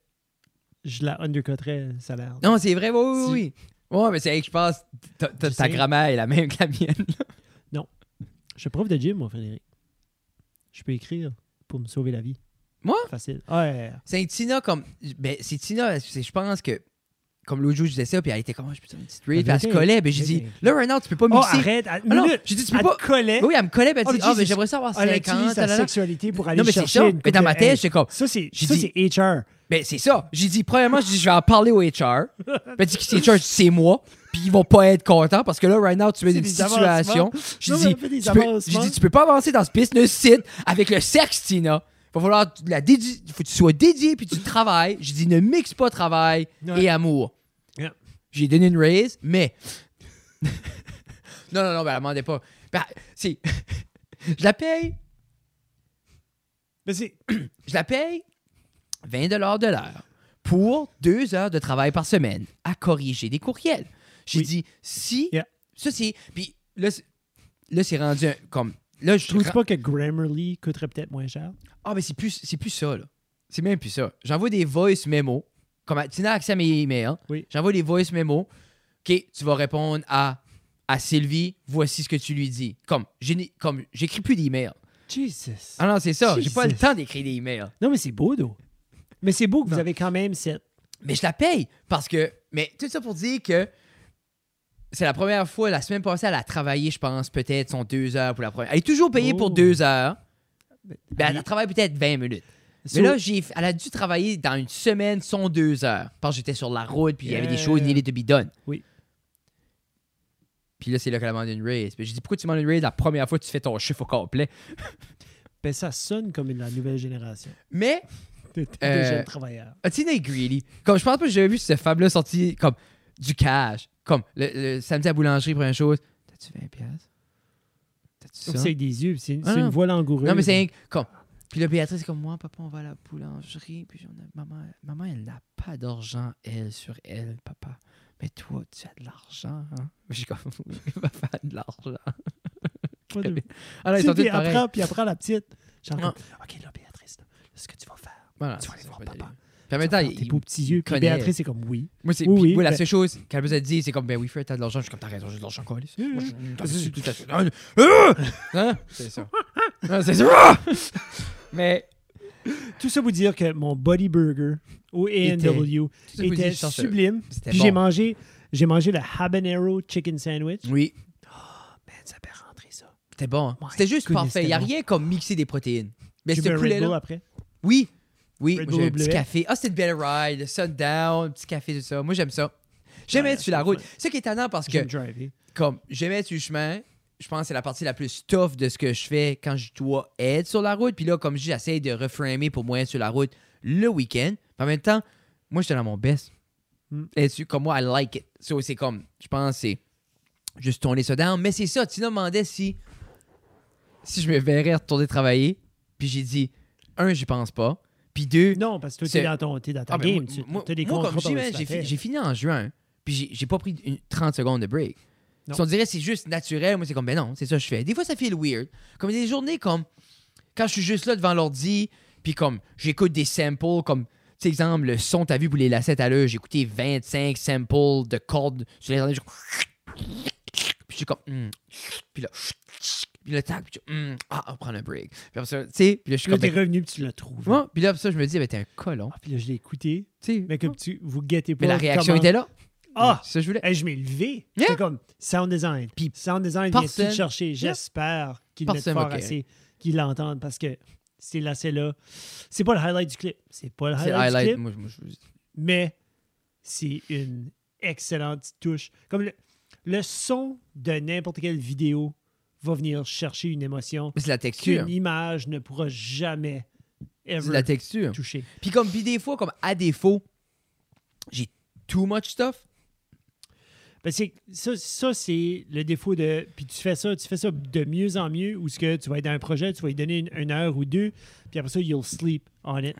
je la undercutterais le salaire. Non, c'est vrai, oui, oui, oui. Ouais, mais c'est vrai que je pense ta, ta- grammaire est la même que la mienne. là. Je suis prof de gym, moi, Frédéric. Je peux écrire pour me sauver la vie. Moi? Facile. Ouais. C'est Tina comme. Ben, c'est Tina, c'est- je pense que. Comme l'autre jour, je disais ça, puis elle était comme, Ah, je peux te faire une petite rave, puis elle se collait, puis j'ai dit, là, now, tu peux pas Oh, mixer. arrête. à- Ah non, minute. j'ai dit, tu peux Elle pas. te collait. Oui, elle me collait, puis elle Oh, dit, ah, ben, Jesus. j'aimerais ça avoir Elle 50. utilise sa sexualité pour aller Non, mais c'est chercher ça. une Mais dans ma de- tête, Hey, j'étais comme, Ça, c'est J'ai ça, dit- c'est HR. Ben, c'est ça. J'ai dit, premièrement, dit, je vais en parler au HR. Ben, dit que c'est HR, c'est moi. Puis ils vont pas être contents parce que là, right now, tu mets une des situation. J'ai dit, tu peux, avancements. j'ai dit, tu peux pas avancer dans ce business site avec le sexe, Tina. Il va falloir la dédier, faut que tu sois dédié puis tu travailles. J'ai dit, ne mixe pas travail Ouais. et amour. Yeah. J'ai donné une raise, mais. non, non, non, ben, elle demandait pas. Ben, c'est. je la paye Mais c'est. je la paye 20 de l'heure pour deux heures de travail par semaine à corriger des courriels. J'ai Oui. dit, si... Yeah. Ça, c'est... Puis là, c'est- là, c'est rendu un- comme... Là, je trouve pas que Grammarly coûterait peut-être moins cher? Ah, mais c'est plus, c'est plus ça, là. C'est même plus ça. J'envoie des voice memos. Comme Tina a accès à mes emails. Oui. J'envoie des voice memos. OK, tu vas répondre à, à Sylvie. Voici ce que tu lui dis. Comme, j'écris plus d'emails. Jesus. Ah non, c'est ça. J'ai pas le temps d'écrire des emails. Non, mais c'est beau, d'eau. Mais c'est beau que Non. vous avez quand même cette. Mais je la paye parce que. Mais tout ça pour dire que c'est la première fois, la semaine passée, elle a travaillé, je pense, peut-être son deux heures pour la première. Elle est toujours payée pour Oh. deux heures. Ben, elle a travaillé peut-être 20 minutes. So- Mais là, j'ai, elle a dû travailler dans une semaine son deux heures. Parce que j'étais sur la route, puis il y avait des Yeah. choses needed to be done. Oui. Puis là, c'est là qu'elle a demandé une raise. Puis j'ai dit, pourquoi tu demandes une raise la première fois que tu fais ton chiffre au complet? ben, ça sonne comme une- la nouvelle génération Mais de Euh. Tina est greedy. Comme je pense pas que j'ai vu cette femme-là sortir comme du cash. Comme le, le samedi à la boulangerie, première chose. T'as-tu 20 pièces? T'as-tu Donc, ça? c'est avec des yeux. C'est Ah une voix langoureuse. Non, mais c'est un- comme. Puis là, Béatrice, c'est comme moi, papa, on va à la boulangerie. Puis on a, maman, maman, elle n'a pas d'argent, elle, sur elle, papa. Mais toi, tu as de l'argent. Hein? Je suis comme, oui, il va faire de l'argent. De- Ah ils sont puis après, puis après la petite. Genre, OK, là, Béatrice, là, là, ce que tu vas faire. Voilà, Tu vas c'est aller ça, voir papa. Puis en même temps, il, tes beaux petits yeux. Puis. Béatrice, c'est comme oui. moi, c'est, Oui, oui, la ben- seule chose qu'elle a besoin de dire, c'est comme, ben oui, Fred, t'as de l'argent. Je suis comme, t'as raison, j'ai de l'argent, quoi. Tout à fait. Ah! Hein? C'est ça. Ah, C'est ça. Ah! Mais, Tout ça pour dire que mon Body Burger au A&W ça dit, était sublime. C'était Puis bon. j'ai mangé, j'ai mangé le habanero chicken sandwich. oui, Man, ça fait rentrer ça. c'était bon. hein. C'était juste goodness, parfait. Il n'y a c'était bon. rien comme mixer des protéines. Mais Bull poulet-là. après? Oui, oui, j'ai un petit café. Ah, c'était une belle ride, sundown, un petit café, tout ça. Moi, j'aime ça. J'aimais Ouais, être sur la c'est route. C'est ça qui est étonnant parce que, J'aime comme, j'aimais être sur le chemin. Je pense que c'est la partie la plus tough de ce que je fais quand je dois être sur la route. Puis là, comme je dis, j'essaie de reframer pour moi être sur la route le week-end. En même temps, moi, j'étais dans mon best. Mm. Là-dessus, comme moi, I like it. So, c'est comme, je pense, c'est juste tourner ça down. Mais c'est ça, Tina me demandait si, si je me verrais retourner travailler. Puis j'ai dit, un, j'y pense pas. Puis deux, Non, parce que toi, t'es dans, ton, t'es dans ta ah, ben, game. moi, tu moi- as des moi, comme j'ai fini en juin, puis j'ai- pas pris une 30 secondes de break. Si on dirait que c'est juste naturel, moi c'est comme, ben non, c'est ça que je fais. Des fois, ça fait le weird. Comme des journées comme quand je suis juste là devant l'ordi, puis comme j'écoute des samples, comme, tu sais, exemple, le son, t'as vu pour les lacets à l'heure, j'ai écouté 25 samples de cordes sur je- Puis je suis comme, hmm. puis là, puis le tac, puis je- hmm, ah, on va prendre un break. Puis ça, tu sais, puis là, je suis comme, t'es ben, revenu puis tu l'as trouvé. ouais. puis là, ça, je me dis, ben t'es un colon. Ah, puis là, je l'ai écouté. Tu sais, Mais comme tu, vous guettez pas. mais la réaction comment- était là. Ah! Ça je voulais. Hey, je m'ai levé. Yeah. J'étais comme sound design. Puis sound design vient le chercher? J'espère qu'ils le mettent fort va assez, qu'ils l'entendent parce que c'est là, c'est là. C'est pas le highlight du clip. C'est pas le highlight, du clip, Moi, moi, je- mais c'est une excellente touche. Comme le, le son de n'importe quelle vidéo va venir chercher une émotion c'est la texture. qu'une image ne pourra jamais ever la texture. toucher. Puis comme puis des fois, comme à défaut, j'ai too much stuff. Ben, ça, ça c'est le défaut de. Puis tu fais ça, tu fais ça de mieux en mieux, où ce que tu vas être dans un projet, tu vas lui donner une, une heure ou deux, puis après ça, you'll sleep on it.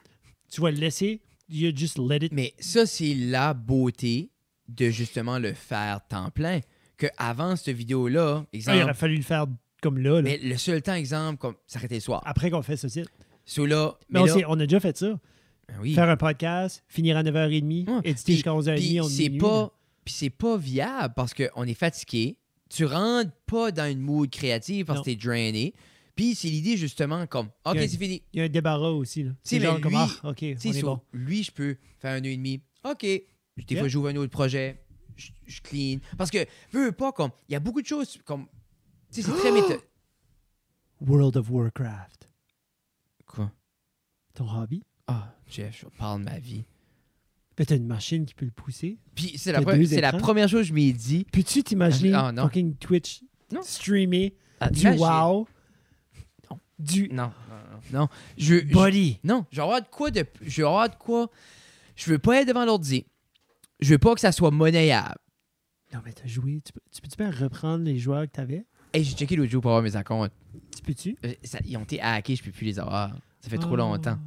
Tu vas le laisser, you just let it. Mais ça, c'est la beauté de justement le faire temps plein. Que avant cette vidéo-là, Ah, il exemple, aurait fallu le faire comme là, là, mais le seul temps, exemple, comme ça arrêtait le soir. après qu'on fait ça. c'est- So là, Mais, mais on, là, sait- on a déjà fait ça. ben oui. Faire un podcast, finir à 9h30, Ouais. éditer jusqu'à 11h30, Puis on c'est pas, puis c'est pas viable parce qu'on est fatigué. Tu rentres pas dans une mood créative parce que t'es drainé. Puis c'est l'idée justement comme, ok, Il c'est fini. Il y a un débarras aussi. là. C'est genre comme, lui- ah, OK, Tu on sais, est so, bon. lui, je peux faire un an et demi. OK. Des Yeah. fois, j'ouvre un autre projet. Je, je clean. Parce que, veux veux pas, comme, il y a beaucoup de choses, comme, tu sais, c'est très méthode. World of Warcraft. Quoi? Ton hobby? Ah, Jeff, je parle de ma vie. Ben, t'as une machine qui peut le pousser. Puis c'est la, pre- c'est première chose que je m'ai dit. Peux-tu t'imaginer Ah, non. fucking Twitch Non. streamer Ah, du imagine- wow, Non. du Non, non, non. Je, je- body? non, je vais avoir de quoi de. Je vais avoir de quoi. Je veux pas être devant l'ordi. Je veux pas que ça soit monnayable. Non, mais t'as joué. Tu peux- tu peux-tu bien reprendre les joueurs que t'avais? Hey, j'ai checké l'autre jour pour avoir mes accounts. Tu peux-tu? Euh, ça- ils ont été hackés, je peux plus les avoir. Ça fait trop Ah. longtemps.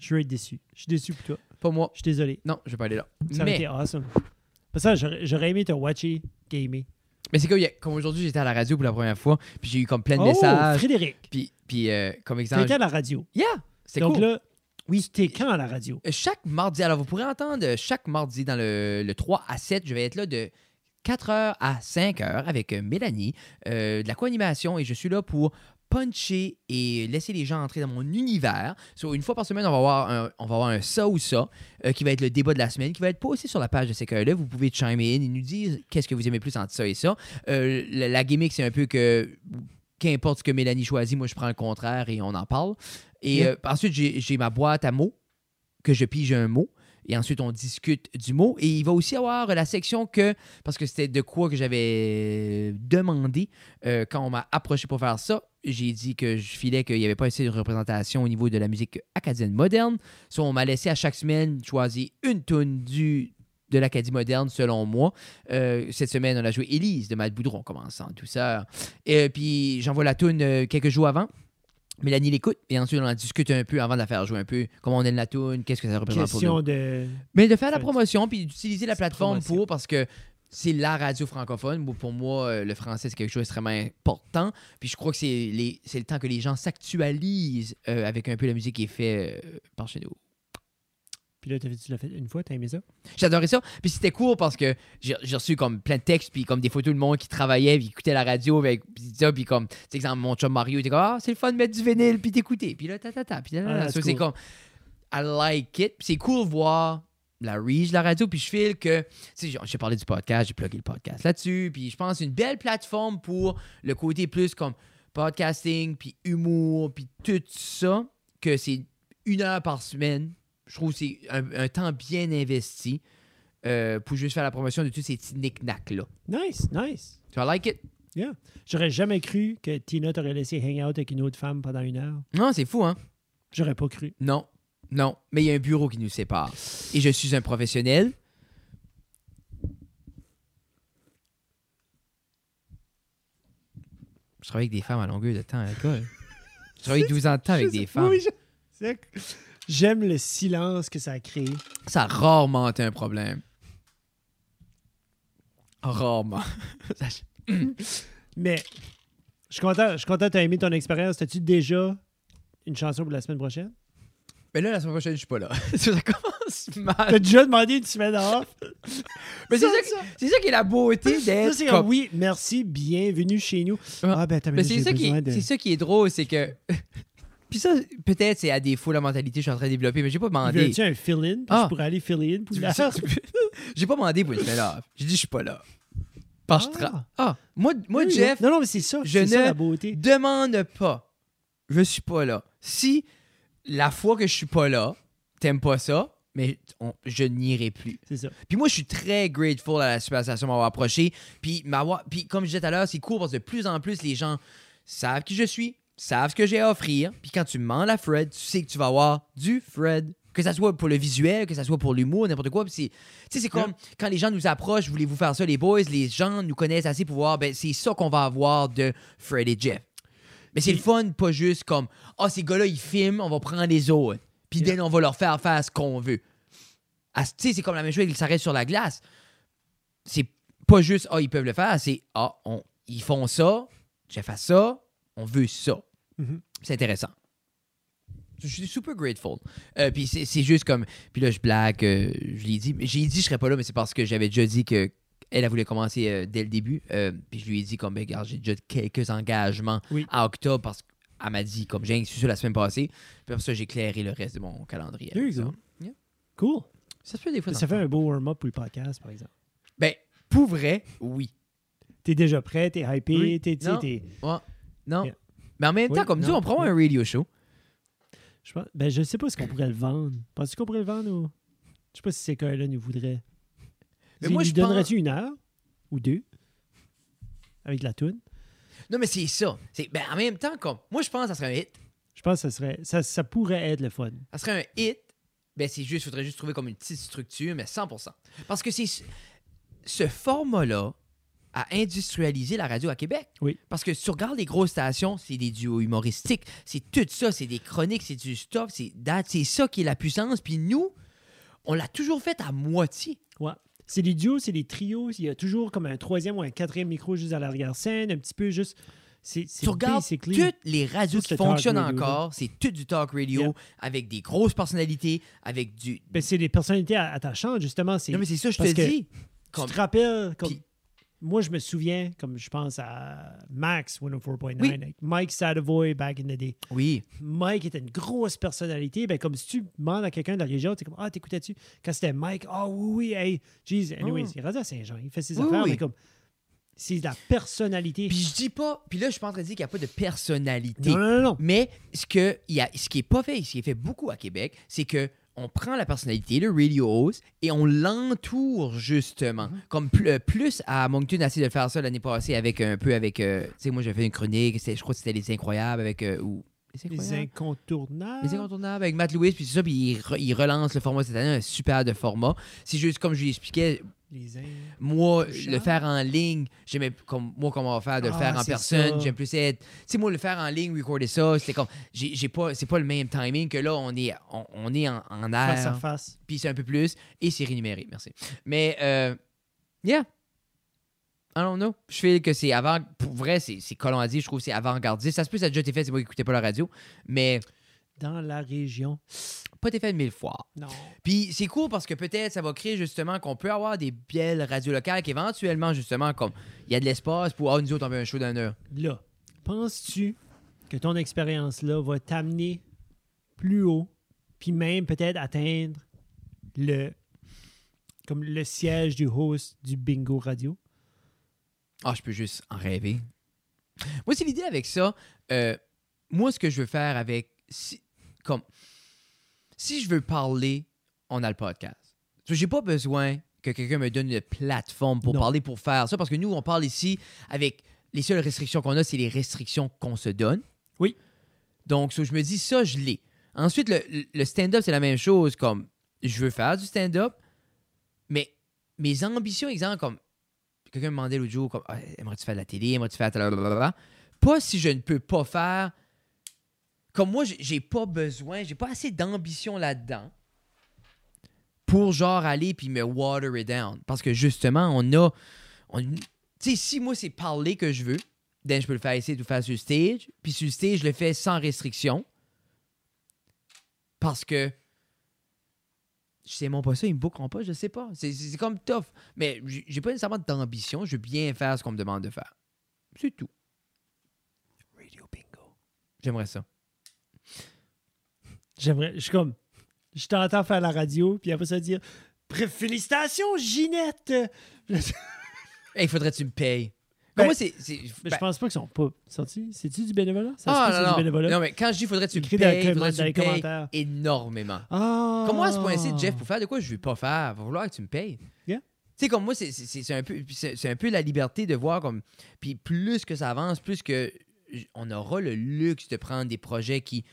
Je vais être déçu. Je suis déçu pour toi. Pas moi. Je suis désolé. Non, je vais pas aller là. Ça aurait Mais, été awesome. Parce que ça, j'aurais j'aurais aimé te watcher gamer. mais c'est comme, il y a- comme aujourd'hui, j'étais à la radio pour la première fois, puis j'ai eu comme plein de Oh, messages. Frédéric, Puis, puis euh, comme exemple. étais à la radio. Yeah! C'est Donc cool. là, oui, t'es quand à la radio? Euh, Chaque mardi, alors vous pourrez entendre euh, chaque mardi dans le, le 3 à 7, je vais être là de 4h à 5h avec euh, Mélanie, de la co-animation, et je suis là pour puncher et laisser les gens entrer dans mon univers. So, une fois par semaine, on va avoir un, on va avoir un ça ou ça, qui va être le débat de la semaine, qui va être posté sur la page de CKE. Vous pouvez chime in et nous dire qu'est-ce que vous aimez plus entre ça et ça. La, la gimmick, c'est un peu que qu'importe ce que Mélanie choisit, moi je prends le contraire et on en parle. Et Yeah. euh, ensuite, j'ai ma boîte à mots que je pige un mot. Et ensuite, on discute du mot. Et il va aussi avoir la section que, parce que c'était de quoi que j'avais demandé euh, quand on m'a approché pour faire ça, j'ai dit que je filais qu'il n'y avait pas assez de représentation au niveau de la musique acadienne moderne. So, on m'a laissé à chaque semaine choisir une tune du de l'Acadie moderne, selon moi. Euh, cette semaine, on a joué Élise de Matt Boudron, commençant tout ça. Et puis, j'envoie la tune quelques jours avant. Mélanie l'écoute et ensuite on en discute un peu avant de la faire jouer un peu. Comment on aime la tune, qu'est-ce que ça représente pour nous. De. Mais de faire la promotion puis d'utiliser la plateforme promotion. pour parce que c'est la radio francophone. Pour moi, euh, le français, c'est quelque chose d'extrêmement important. Puis je crois que c'est les- c'est le temps que les gens s'actualisent euh, avec un peu la musique qui est faite euh, par chez nous. Puis là, tu l'as fait une fois, t'as aimé ça? J'adorais ça. Puis c'était cool parce que j'ai reçu comme plein de textes, puis comme des photos de monde qui travaillait, puis écoutait la radio, avec, puis ça, puis comme, tu sais, exemple, mon chum Mario, il était comme, ah, c'est le fun de mettre du vinyle, puis d'écouter. Puis là, ta, ta, ta, puis là, là, Ah, là. that's So, c'est cool. comme, I like it. Puis c'est cool de voir la reach de la radio, puis je file que, tu sais, j'ai- j'ai parlé du podcast, j'ai plugué le podcast là-dessus, puis je pense une belle plateforme pour le côté plus comme podcasting, puis humour, puis tout ça, que c'est une heure par semaine. Je trouve que c'est un, un temps bien investi euh, pour juste faire la promotion de tous ces petits knick-knacks-là. Nice, nice. Tu I like it? Yeah. J'aurais jamais cru que Tina t'aurait laissé hang out avec une autre femme pendant une heure. Non, c'est fou, hein? J'aurais pas cru. Non, non. Mais il y a un bureau qui nous sépare. Et je suis un professionnel. Je travaille avec des femmes à longueur de temps à l'école. Je travaille 12 ans de temps avec des femmes. oui, je- J'aime le silence que ça a créé. Ça a rarement été un problème. Rarement. Mais je suis content, je suis content que tu aies aimé ton expérience. As-tu déjà une chanson pour la semaine prochaine? Mais là, la semaine prochaine, je suis pas là. ça commence mal. T'as déjà demandé une semaine off? Mais c'est Ça, ça, qui- c'est ça qui est la beauté d'être c'est comme- comme, oui, merci, bienvenue chez nous. Ah, ben, mais c'est ça, qui de... c'est ça qui est drôle, c'est que. Puis ça, peut-être c'est à défaut la mentalité que je suis en train de développer, mais j'ai pas demandé. Veux-tu un fill-in? Puis Ah. je pourrais aller fill-in pour Tu- la J'ai pas demandé pour semaine off. J'ai dit je suis pas là. Parce que je tra- Ah, moi, moi Oui, Jeff, Non, non, mais c'est ça. je C'est ça ne- la beauté. demande pas. Je suis pas là. Si la fois que je suis pas là, t'aimes pas ça, mais on- je n'irai plus. C'est ça. Puis moi, je suis très grateful à la Superstation de m'avoir approché. Puis, m'avoir... Puis comme je disais tout à l'heure, c'est cool parce que de plus en plus, les gens savent qui je suis, savent ce que j'ai à offrir. Puis quand tu mens la Fred, tu sais que tu vas avoir du Fred. Que ça soit pour le visuel, que ça soit pour l'humour, n'importe quoi. Puis c'est, tu sais, c'est comme quand les gens nous approchent, voulez-vous faire ça, les boys, les gens nous connaissent assez pour voir, ben c'est ça qu'on va avoir de Fred et Jeff. Mais c'est le fun, pas juste comme, ah, ces gars-là, ils filment, on va prendre les autres. Puis Yeah. on va leur faire faire ce qu'on veut. Tu sais, c'est comme la même chose, ils s'arrêtent sur la glace. C'est pas juste, ah, ils peuvent le faire, c'est, ah, on, ils font ça, j'ai fait ça, on veut ça. Mhm. C'est intéressant. Je suis super grateful. Euh, puis c'est juste comme. Puis là, je blague, euh, je l'ai dit. J'ai dit que je serais pas là, mais c'est parce que j'avais déjà dit que elle, elle voulait commencer euh, dès le début. Euh, puis je lui ai dit, comme, ben, regarde, j'ai déjà quelques engagements Oui. à octobre parce qu'elle m'a dit, comme, j'ai su ça la semaine passée. Puis après ça, j'ai éclairé le reste de mon calendrier. There avec you ça. go. Yeah. Cool. Ça se fait des fois. Ça fait un beau warm-up pour le podcast, par exemple. Ben, pour vrai, oui. T'es déjà prêt, t'es hypé, Oui. t'es... Non. Ouais. Non. Yeah. Mais en même Oui, temps, comme nous, on prend oui. un radio show. Je pense, ben, je sais pas ce qu'on pourrait le vendre. Penses-tu qu'on pourrait le vendre ou... Je sais pas si ces gars-là nous voudraient. Mais moi, lui je pense- donnerais-tu une heure? Ou deux? Avec la toune? Non, mais c'est ça. C'est, ben, en même temps, comme, moi, je pense que ça serait un hit. Je pense que ça, serait, ça, ça pourrait être le fun. Ça serait un hit. Ben, c'est juste, il faudrait juste trouver comme une petite structure, mais 100%. Parce que c'est ce- ce format-là a industrialisé la radio à Québec. Oui. Parce que si tu regardes les grosses stations, c'est des duos humoristiques, c'est tout ça, c'est des chroniques, c'est du stuff, c'est ça qui est la puissance. Puis nous, on l'a toujours fait à moitié. Ouais. C'est des duos, c'est des trios. Il y a toujours comme un troisième ou un quatrième micro juste à l'arrière-scène, un petit peu juste. C'est Tu regardes toutes les radios qui fonctionnent encore, c'est tout du talk radio, Yeah. avec des grosses personnalités, avec du... Ben, c'est des personnalités attachantes, justement. C'est- Non, mais c'est ça, je te dis. Tu Comme- te rappelles, comme. Moi, je me souviens, comme je pense à Max 104.9, Oui. avec Mike Sadavoy back in the day. Oui. Mike était une grosse personnalité. Ben, comme si tu demandes à quelqu'un de la région, tu comme Ah, t'écoutais-tu? Quand c'était Mike, ah oui, oui, hey, jeez, anyways, Ah. il est rendu à Saint-Jean, il fait ses Oui, affaires, oui. mais comme. C'est la personnalité. Puis je dis pas, puis là, je suis pas en train de dire qu'il n'y a pas de personnalité. non, non, non. Mais ce, que, y a, ce qui est pas fait, ce qui est fait beaucoup à Québec, c'est que on prend la personnalité, le radio host, et on l'entoure justement. Mhm. Comme pl- euh, plus à Moncton, a essayé de faire ça l'année passée avec un peu avec. euh, tu sais, moi j'avais fait une chronique, je crois que c'était Les Incroyables avec. euh, ou, les incontournables? Les incontournables avec Matt Lewis, puis c'est ça, puis il, re- il relance le format cette année, un super de format. C'est juste comme je lui expliquais, Les moi, le faire en ligne, j'aimais comme moi comment on va faire de le Ah, faire en c'est personne. J'aime plus être. Tu sais, moi, le faire en ligne, recorder ça, c'était comme. J'ai pas. C'est pas le même timing que là, on est, on, on est en, en face à air. face. Puis c'est un peu plus. Et c'est rémunéré, merci. Mais, euh, yeah. I don't know. Je fais que c'est avant. Pour vrai, c'est c'est colon à dire. Je trouve que c'est avant-gardiste. Ça se peut, ça a déjà été fait. C'est moi qui écoutais pas la radio. Mais Dans la région. pas été fait mille fois. Non. Puis c'est cool parce que peut-être ça va créer justement qu'on peut avoir des belles radios locales qui éventuellement, justement, comme il y a de l'espace pour ah, nous autres, on veut un show heure. Là, penses-tu que ton expérience-là va t'amener plus haut, puis même peut-être atteindre le comme le siège du host du bingo radio? Ah, je peux juste en rêver. Moi, c'est l'idée avec ça. euh, moi, ce que je veux faire avec. Si, comme. Si je veux parler, on a le podcast. J'ai pas besoin que quelqu'un me donne une plateforme pour Non. parler, pour faire ça, parce que nous, on parle ici avec les seules restrictions qu'on a, c'est les restrictions qu'on se donne. Oui. Donc, so, je me dis, ça, je l'ai. Ensuite, le, le stand-up, c'est la même chose. Comme, je veux faire du stand-up, mais mes ambitions, exemple, comme quelqu'un me demandait l'autre jour, comme, Ah, aimerais-tu faire de la télé, aimerais-tu faire blablabla. Pas si je ne peux pas faire. Comme moi, j'ai- pas besoin, j'ai pas assez d'ambition là-dedans pour genre aller puis me water it down. Parce que justement, on a. Tu sais, si moi c'est parler que je veux, then je peux le faire essayer de faire sur stage. Puis sur stage, je le fais sans restriction. Parce que. Je sais même pas ça, ils me bookeront pas, je sais pas. C'est- comme tough. Mais j'ai pas nécessairement d'ambition, je veux bien faire ce qu'on me demande de faire. C'est tout. Radio bingo. J'aimerais ça. J'aimerais. Je suis comme. Je t'entends faire la radio, puis après ça dire Félicitations, Ginette! Hey, faudrait que tu me payes. Ben, Comment c'est. Mais ben- je pense pas qu'ils sont pas sortis. C'est-tu du bénévolat? Ça ah, c'est non, du non. bénévolat? non, mais quand je dis faudrait que tu me payes, les- faudrait que tu dans me les payes énormément. Ah! Comment à ce point-ci, Jeff, pour faire de quoi je veux pas faire, va falloir que tu me payes. Yeah. Tu sais, comme moi, c'est- c'est c'est un, peu- c'est c'est un peu la liberté de voir comme. Puis plus que ça avance, plus que on aura le luxe de prendre des projets qui,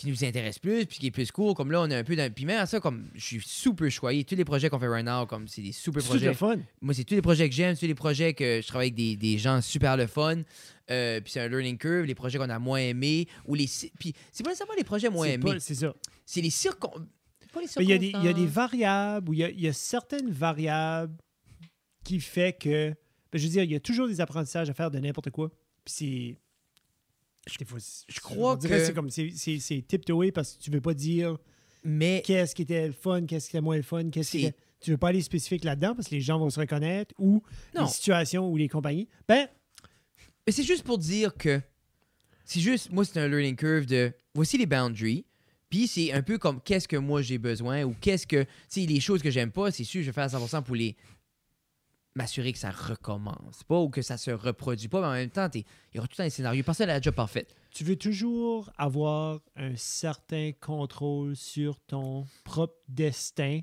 qui nous intéressent plus, puis qui est plus court. Comme là, on est un peu dans. Puis même à ça, comme je suis super choyé. Tous les projets qu'on fait right now, comme c'est des super projets. fun? Moi, c'est tous les projets que j'aime, tous les projets que je travaille avec des, des gens super le fun. Euh, puis c'est un learning curve, les projets qu'on a moins aimés. Ou les. ci- Puis c'est pas nécessairement les projets moins aimés. C'est ça. C'est les circon. Pas les Mais il y, a des, il y a des variables, ou il y a, il y a certaines variables qui fait que. ben, je veux dire, il y a toujours des apprentissages à faire de n'importe quoi. Puis c'est. Fois, je crois que- C'est comme. C'est, tiptoé parce que tu veux pas dire Mais qu'est-ce qui était le fun, qu'est-ce qui était moins le fun, qu'est-ce qui était. Tu veux pas aller spécifique là-dedans parce que les gens vont se reconnaître ou non. les situations ou les compagnies. Ben, Mais c'est juste pour dire que c'est juste, moi, c'est un learning curve de voici les boundaries. Puis c'est un peu comme qu'est-ce que moi j'ai besoin ou qu'est-ce que. Tu sais, les choses que j'aime pas, c'est sûr, je vais faire à 100% pour les. M'assurer que ça recommence. Pas ou que ça se reproduit pas, mais en même temps, il y aura tout le temps un scénario. Personne n'a la job parfaite. tu veux toujours avoir un certain contrôle sur ton propre destin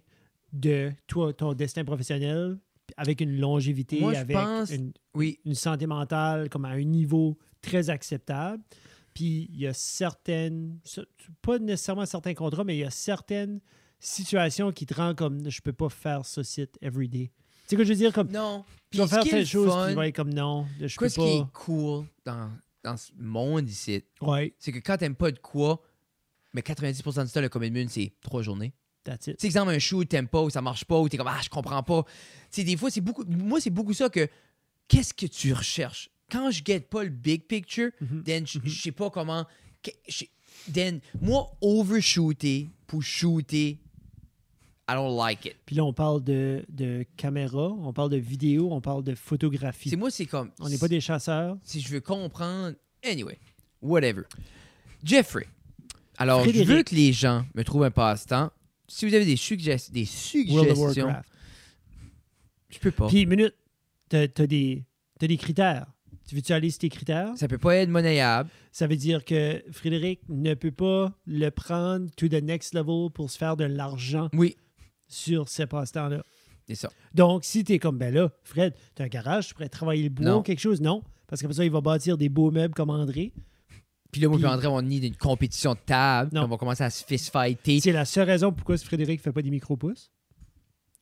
de toi, ton destin professionnel avec une longévité, Moi, avec pense- une, Oui. une santé mentale comme à un niveau très acceptable. Puis il y a certaines, pas nécessairement certains contrats, mais il y a certaines situations qui te rendent comme je peux pas faire ce site every day. Tu sais que je veux dire? Comme Non. Puis vas ce faire telle le chose, fun, puis être comme non, je quoi, peux ce qui est cool dans, dans ce monde ici, Ouais, c'est que quand t'aimes pas de quoi, mais 90% du temps, le commitment, c'est trois journées. that's it. Tu sais, exemple, un show, t'aimes pas ou ça marche pas ou t'es comme, ah, je comprends pas. Tu sais, des fois, c'est beaucoup. Moi, c'est beaucoup ça que. Qu'est-ce que tu recherches? Quand je get pas le big picture, Mhm. then je je sais pas comment. je- Then, moi, overshooter pour shooter, I don't like it. Puis là, on parle de, de caméra, on parle de vidéo, on parle de photographie. C'est moi, c'est comme. On n'est pas des chasseurs. Si je veux comprendre. Anyway, whatever. Jeffrey. Alors, Frédéric. je veux que les gens me trouvent un passe-temps. Si vous avez des, sugges- des suggestions, je peux pas. Puis, minute, t'as as des, des critères. Tu veux-tu aller sur tes critères? Ça peut pas être monnayable. Ça veut dire que Frédéric ne peut pas le prendre to the next level pour se faire de l'argent Oui, sur ce passe-temps-là. c'est ça. Donc, si tu es comme, ben là, Fred, tu as un garage, tu pourrais travailler le bois ou quelque chose, non. Parce qu'après ça, il va bâtir des beaux meubles comme André. Puis là, moi, Puis- André, on est d'une compétition de table. Non. On va commencer à se fist-fighter. C'est la seule raison pourquoi Frédéric fait pas des micro-pouces.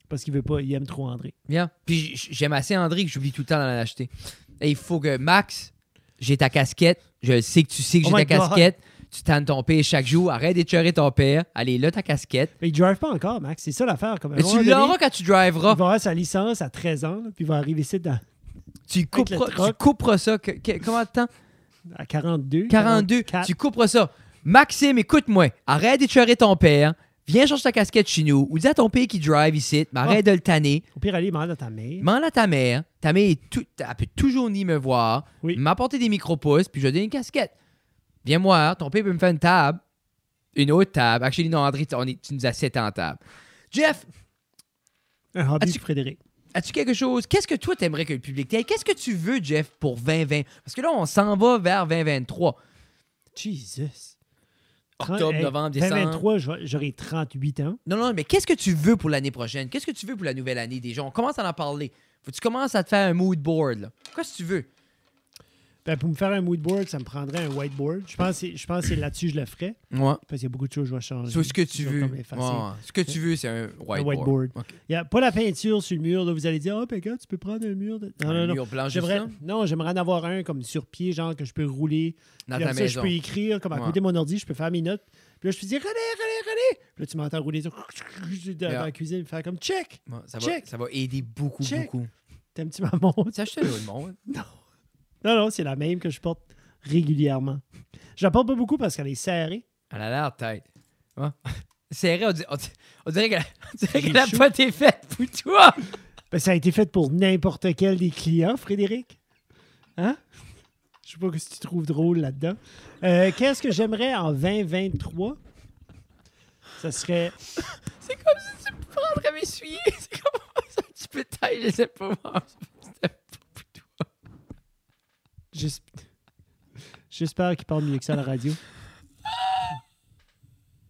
Parce qu'il veut pas, il aime trop André. Bien. Puis j'aime assez André que j'oublie tout le temps d'en acheter. Et il faut que, Max, j'ai ta casquette. Je sais que tu sais que Oh j'ai ta God. casquette. Tu tannes ton père chaque jour. Arrête d'écheurer ton père. Allez, là, ta casquette. Mais il drive pas encore, Max. C'est ça l'affaire. Comme Mais tu l'auras quand tu Il va driveras. avoir sa licence à 13 ans, là, puis il va arriver ici dans. Tu couperas, tu couperas ça. que- que- comment de temps? À 42. 42. 44. Tu couperas ça. Maxime, écoute-moi. Arrête d'écheurer ton père. Viens chercher ta casquette chez nous. Ou dis à ton père qui drive ici. Mais arrête de le tanner. Au pire, aller demande à ta mère. Demande à ta mère. Ta mère, est tout, elle peut toujours venir me voir. Oui. M'apporter des micro-pouces, puis je vais donner une casquette. Viens me voir. Ton père peut me faire une table. Une autre table. Actually, non, André, on est- tu nous as sept en table. Jeff, Un hobby Frédéric. As-tu quelque chose? Qu'est-ce que toi t'aimerais que le public t'aille? Qu'est-ce que tu veux, Jeff, pour 2020? Parce que là, on s'en va vers 2023. Jesus. Octobre, Hey, novembre, décembre. 2023, j'aurai- j'aurai 38 ans. Non, non, mais qu'est-ce que tu veux pour l'année prochaine? Qu'est-ce que tu veux pour la nouvelle année déjà? On commence à en parler. Faut que tu commences à te faire un mood board. Là. Qu'est-ce que tu veux? Ben, pour me faire un mood board, ça me prendrait un whiteboard. Je pense que c'est- je pense que c'est là-dessus que je le ferais. Ouais. Parce qu'il y a beaucoup de choses que je vais changer. C'est ce que tu veux. Ouais, Ce que tu veux, c'est un whiteboard. Un whiteboard. Il n'y a pas la peinture sur le mur. Là, vous allez dire, oh, gars, tu peux prendre un mur. De... Non, Un non, non. mur blanc juste J'aimerais, non, j'aimerais en avoir un comme sur pied, genre que je peux rouler. dans ta ça, maison. je peux écrire comme à côté de mon ordi, je peux faire mes notes. Puis là, je peux dire René, René, René. Puis là, tu m'entends rouler dans Yeah. la cuisine, faire comme check. Ça, va, Check. ça va aider beaucoup, Check. beaucoup. T'aimes-tu ma montre? Tu achètes le monde. Non, non, c'est la même que je porte régulièrement. Je la porte pas beaucoup parce qu'elle est serrée. Elle a l'air tête. Ouais. Serré, on, dirait qu'elle on dirait qu'elle a chaud. pas été faite pour toi. Ben, ça a été fait pour n'importe quel des clients, Frédéric. Hein? Je sais pas ce que tu trouves drôle là-dedans. Euh, Qu'est-ce que j'aimerais en 2023? Ça serait. C'est comme si tu prendrais m'essuyer. C'est comme ça, un petit peu de taille, je sais pas. J'espère qu'il parle mieux que ça à la radio.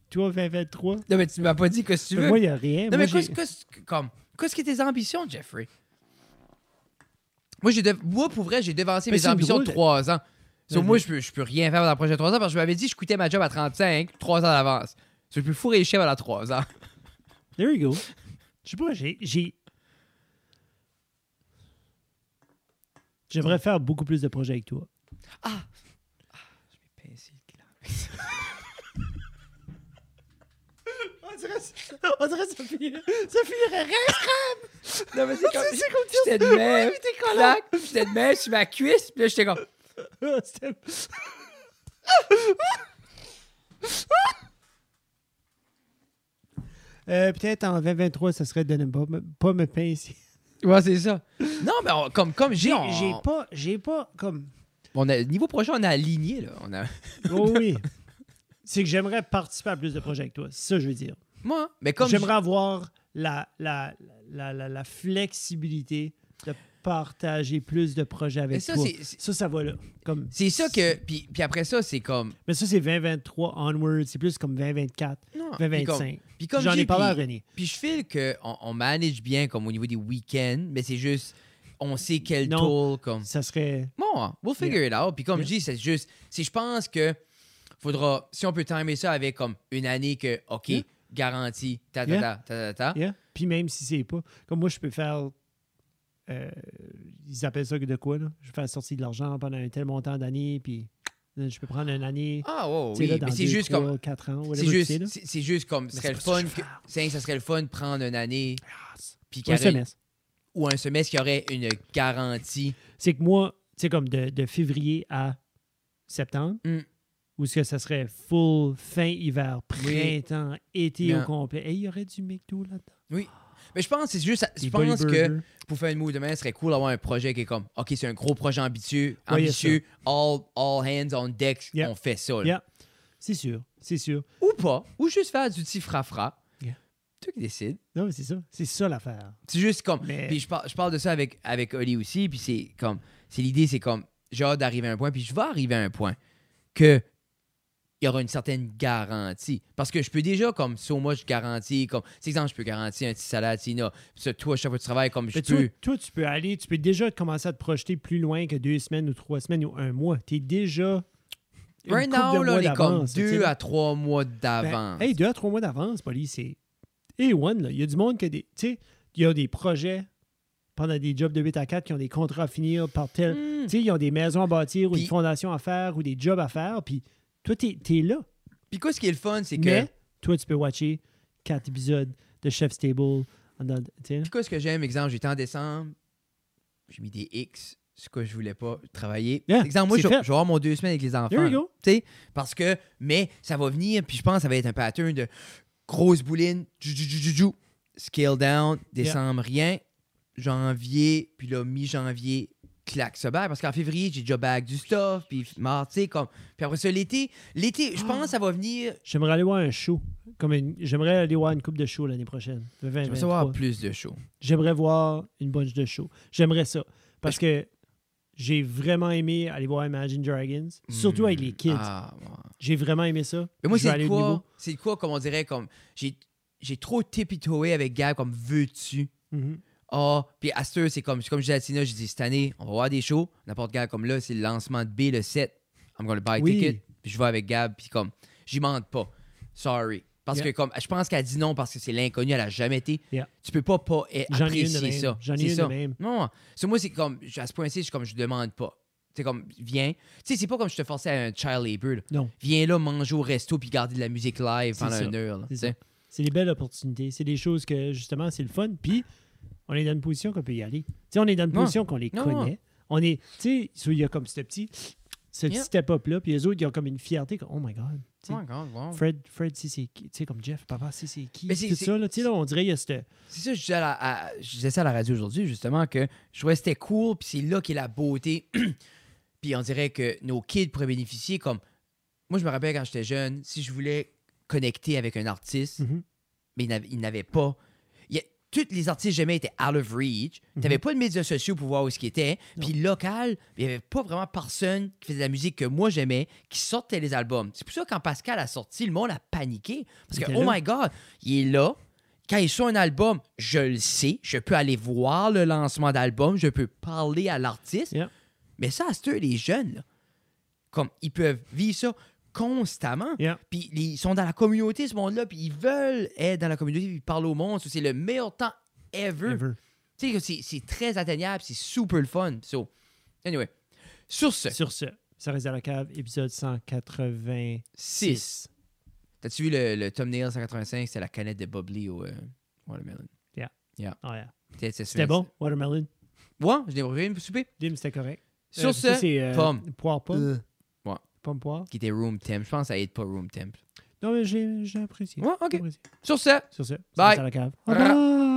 Toi, 2023? Non, mais tu m'as pas dit que si tu veux. Moi, il n'y a rien. non, Moi, mais qu'est-ce qu'est-ce- comme, qu'est-ce que tes ambitions, Jeffrey? Moi, j'ai dev- moi pour vrai, j'ai devancé Mais mes ambitions de drôle. 3 ans. Moi, je peux, je peux rien faire dans les prochains 3 ans parce que je m'avais dit que je quittais ma job à 35, 3 ans d'avance. Je peux fourrer les chefs à 3 ans. There you go. Je sais pas, j'ai. J'aimerais faire beaucoup plus de projets avec toi. On dirait, on dirait que ça finirait, ça finirait rien. Non, mais c'est comme. C'est comme J'étais de même. Clac, J'étais de même sur ma cuisse, puis là, j'étais comme. Euh, Peut-être en 2023, ça serait de ne pas me, pas me pincer. Ouais, c'est ça. Non, mais on- comme, comme j'ai. J'ai on- j'ai pas, j'ai pas comme. on a, niveau projet, on a aligné, là. On a... Oh oui. C'est que j'aimerais participer à plus de projets avec toi. C'est ça que je veux dire. Moi, mais comme. J'aimerais avoir la, la, la, la, la flexibilité de partager plus de projets avec ça, toi. Ça, ça va là. Comme, C'est ça que. Puis, puis après ça, c'est comme. mais ça, c'est 2023 onward. C'est plus comme 2024, Non, puis comme, 2025. puis comme J'en ai parlé à René. Puis je file qu'on on manage bien comme au niveau des week-ends, mais c'est juste. On sait quel Non. tool comme. Ça serait. Bon, we'll figure it out. Puis comme Yeah. je dis, c'est juste. Si je pense que faudra. Si on peut timer ça avec comme une année que, OK, Yeah. garantie, ta ta ta ta ta ta. Yeah. Puis même si c'est pas. Comme moi, je peux faire. Euh, ils appellent ça de quoi, là? Je faire sortir de l'argent pendant un tel montant d'années, puis euh, je peux prendre une année. Ah, sais, oui. là, dans mais c'est juste trois, comme. ans, C'est juste, là. c'est c'est juste comme. Ce serait le fun. que c'est- Ça serait le fun de prendre une année. Puis qu'il Un semestre. ou un semestre qui aurait une garantie. c'est que moi, tu sais, comme de, de février à septembre, Mm. ou est-ce que ça serait full fin hiver, printemps, été au complet. Et il y aurait du McDo là-dedans. Mais je pense que c'est juste. Je pense que pour faire une move demain, ce serait cool d'avoir un projet qui est comme OK, c'est un gros projet ambitieux, Ouais, all, all hands on deck, Yeah. on fait ça. là. Yeah. C'est sûr, c'est sûr. Ou pas, ou juste faire du petit fra-fra. Yeah. Toi qui décides. Non, mais c'est ça. C'est ça l'affaire. C'est juste comme. Mais- Puis je parle, je parle de ça avec, avec Oli aussi, puis c'est comme. C'est l'idée, c'est comme. J'ai hâte d'arriver à un point, puis je vais arriver à un point que. Il y aura une certaine garantie. Parce que je peux déjà, comme, so moi, je garantis, comme, c'est exemple, je peux garantir un petit salatina. Puis ça, toi, chaque fois que tu travailles, comme, je peux. toi, tu peux aller, tu peux déjà commencer à te projeter plus loin que deux semaines ou trois semaines ou un mois. Tu es déjà. une Right now, de là, est comme deux à trois mois Ben, d'avance. hey, deux à trois mois d'avance, Polly, c'est. Et one, là. Il y a du monde qui a des. Tu sais, il y a des projets pendant des jobs de 8 à 4 qui ont des contrats à finir par tel. Hmm. Tu sais, ils ont des maisons à bâtir ou une fondation à faire ou des jobs à faire. Puis toi, t'es es là. Puis quoi, ce qui est le fun, c'est que. Mais toi, tu peux watcher quatre épisodes de Chef's Table. Puis quoi, ce que j'aime, exemple, j'étais en décembre. j'ai mis des X. C'est quoi je voulais pas travailler. Yeah, Exemple, moi, je, je vais avoir mon deux semaines avec les enfants. You go. Parce que, mais ça va venir, puis je pense que ça va être un pattern de grosse bouline, scale down, décembre, rien, janvier, puis là, mi-janvier, claque ce bag, parce qu'en février, j'ai déjà bag du stuff, puis mort, tu sais, comme. Puis après ça, l'été, l'été, je pense que ça va venir. J'aimerais aller voir un show. Comme une- J'aimerais aller voir une coupe de show l'année prochaine. 2023. savoir plus de shows. J'aimerais voir une bunch de shows. J'aimerais ça. Parce que j'ai vraiment aimé aller voir Imagine Dragons, surtout avec les kids. Ah, ouais. J'ai vraiment aimé ça. Mais moi, c'est quoi? C'est quoi, comme on dirait, comme. J'ai, j'ai trop tipitoé avec Gab, comme veux-tu? Mhm. Ah, puis à heure, c'est comme, c'est comme je dis à Tina, je dis cette année, on va voir des shows. N'importe quel, comme là, c'est le lancement de B le 7. I'm gonna buy a Oui. ticket. Puis je vais avec Gab, puis comme, j'y mente pas. Sorry. Parce Yeah. que comme, je pense qu'elle dit non parce que c'est l'inconnu, elle a jamais été. Yeah. Tu peux pas pas eh, apprécier même. ça. J'en ai une de ça. même. Non, c'est moi, c'est comme, à ce point-ci, je comme, je demande pas. C'est comme, viens. Tu sais, c'est pas comme je te forçais à un child labor. là. Non. Viens là, manger au resto puis garder de la musique live pendant une heure. C'est des belles opportunités. C'est des choses que, justement, c'est le fun. Puis, on est dans une position qu'on peut y aller. On est dans une position qu'on les Non, connaît. On est, tu sais, il y a comme ce petit, ce petit Yeah. step-up-là. Puis les autres, ils ont comme une fierté. comme, Oh my God. Oh my God, wow. Fred, Fred, c'est c'est qui? Tu sais, comme Jeff, papa, c'est c'est qui? Mais c'est- Tout ça, là. Là, on dirait qu'il y a cette... C'est ça, je disais, à je disais ça à la radio aujourd'hui, justement, que je trouvais c'était cool, puis c'est là qu'est la beauté. puis on dirait que nos kids pourraient bénéficier comme. Moi, je me rappelle quand j'étais jeune, si je voulais connecter avec un artiste, Mhm. mais il il n'avait pas. Tous les artistes que j'aimais étaient out of reach. Tu n'avais pas de médias sociaux pour voir où ce qu'ils étaient. Puis local, il n'y avait pas vraiment personne qui faisait de la musique que moi j'aimais, qui sortait les albums. C'est pour ça que quand Pascal a sorti, le monde a paniqué. Parce que, oh là. my God, il est là. Quand il sort un album, je le sais. Je peux aller voir le lancement d'album. Je peux parler à l'artiste. Yeah. Mais ça, c'est eux, les jeunes, là. comme ils peuvent vivre ça constamment. Yeah. Puis ils sont dans la communauté, ce monde-là, puis ils veulent être dans la communauté, puis ils parlent au monde. So, C'est le meilleur temps ever. Ever. Tu sais, que c'est- c'est très atteignable, c'est super le fun. So, anyway, sur ce, Sur ce, ça reste à la cave, épisode 186. 6. T'as-tu vu le, le thumbnail 185? C'est la canette de Bubbly au euh, Watermelon. Oh, yeah. C'était c'est- C'était bon, Watermelon? Ouais, je l'ai repris une souper? Dim, c'était correct. Sur Euh, ce, c'est, euh, pomme. Poire pomme. Pomme poire. Qui était room temp. Je pense que ça aide pas room temp. Non, mais j'ai apprécié. Ouais, ok. Apprécié. Sur ce, Sur ce, Bye. à la cave. Bye.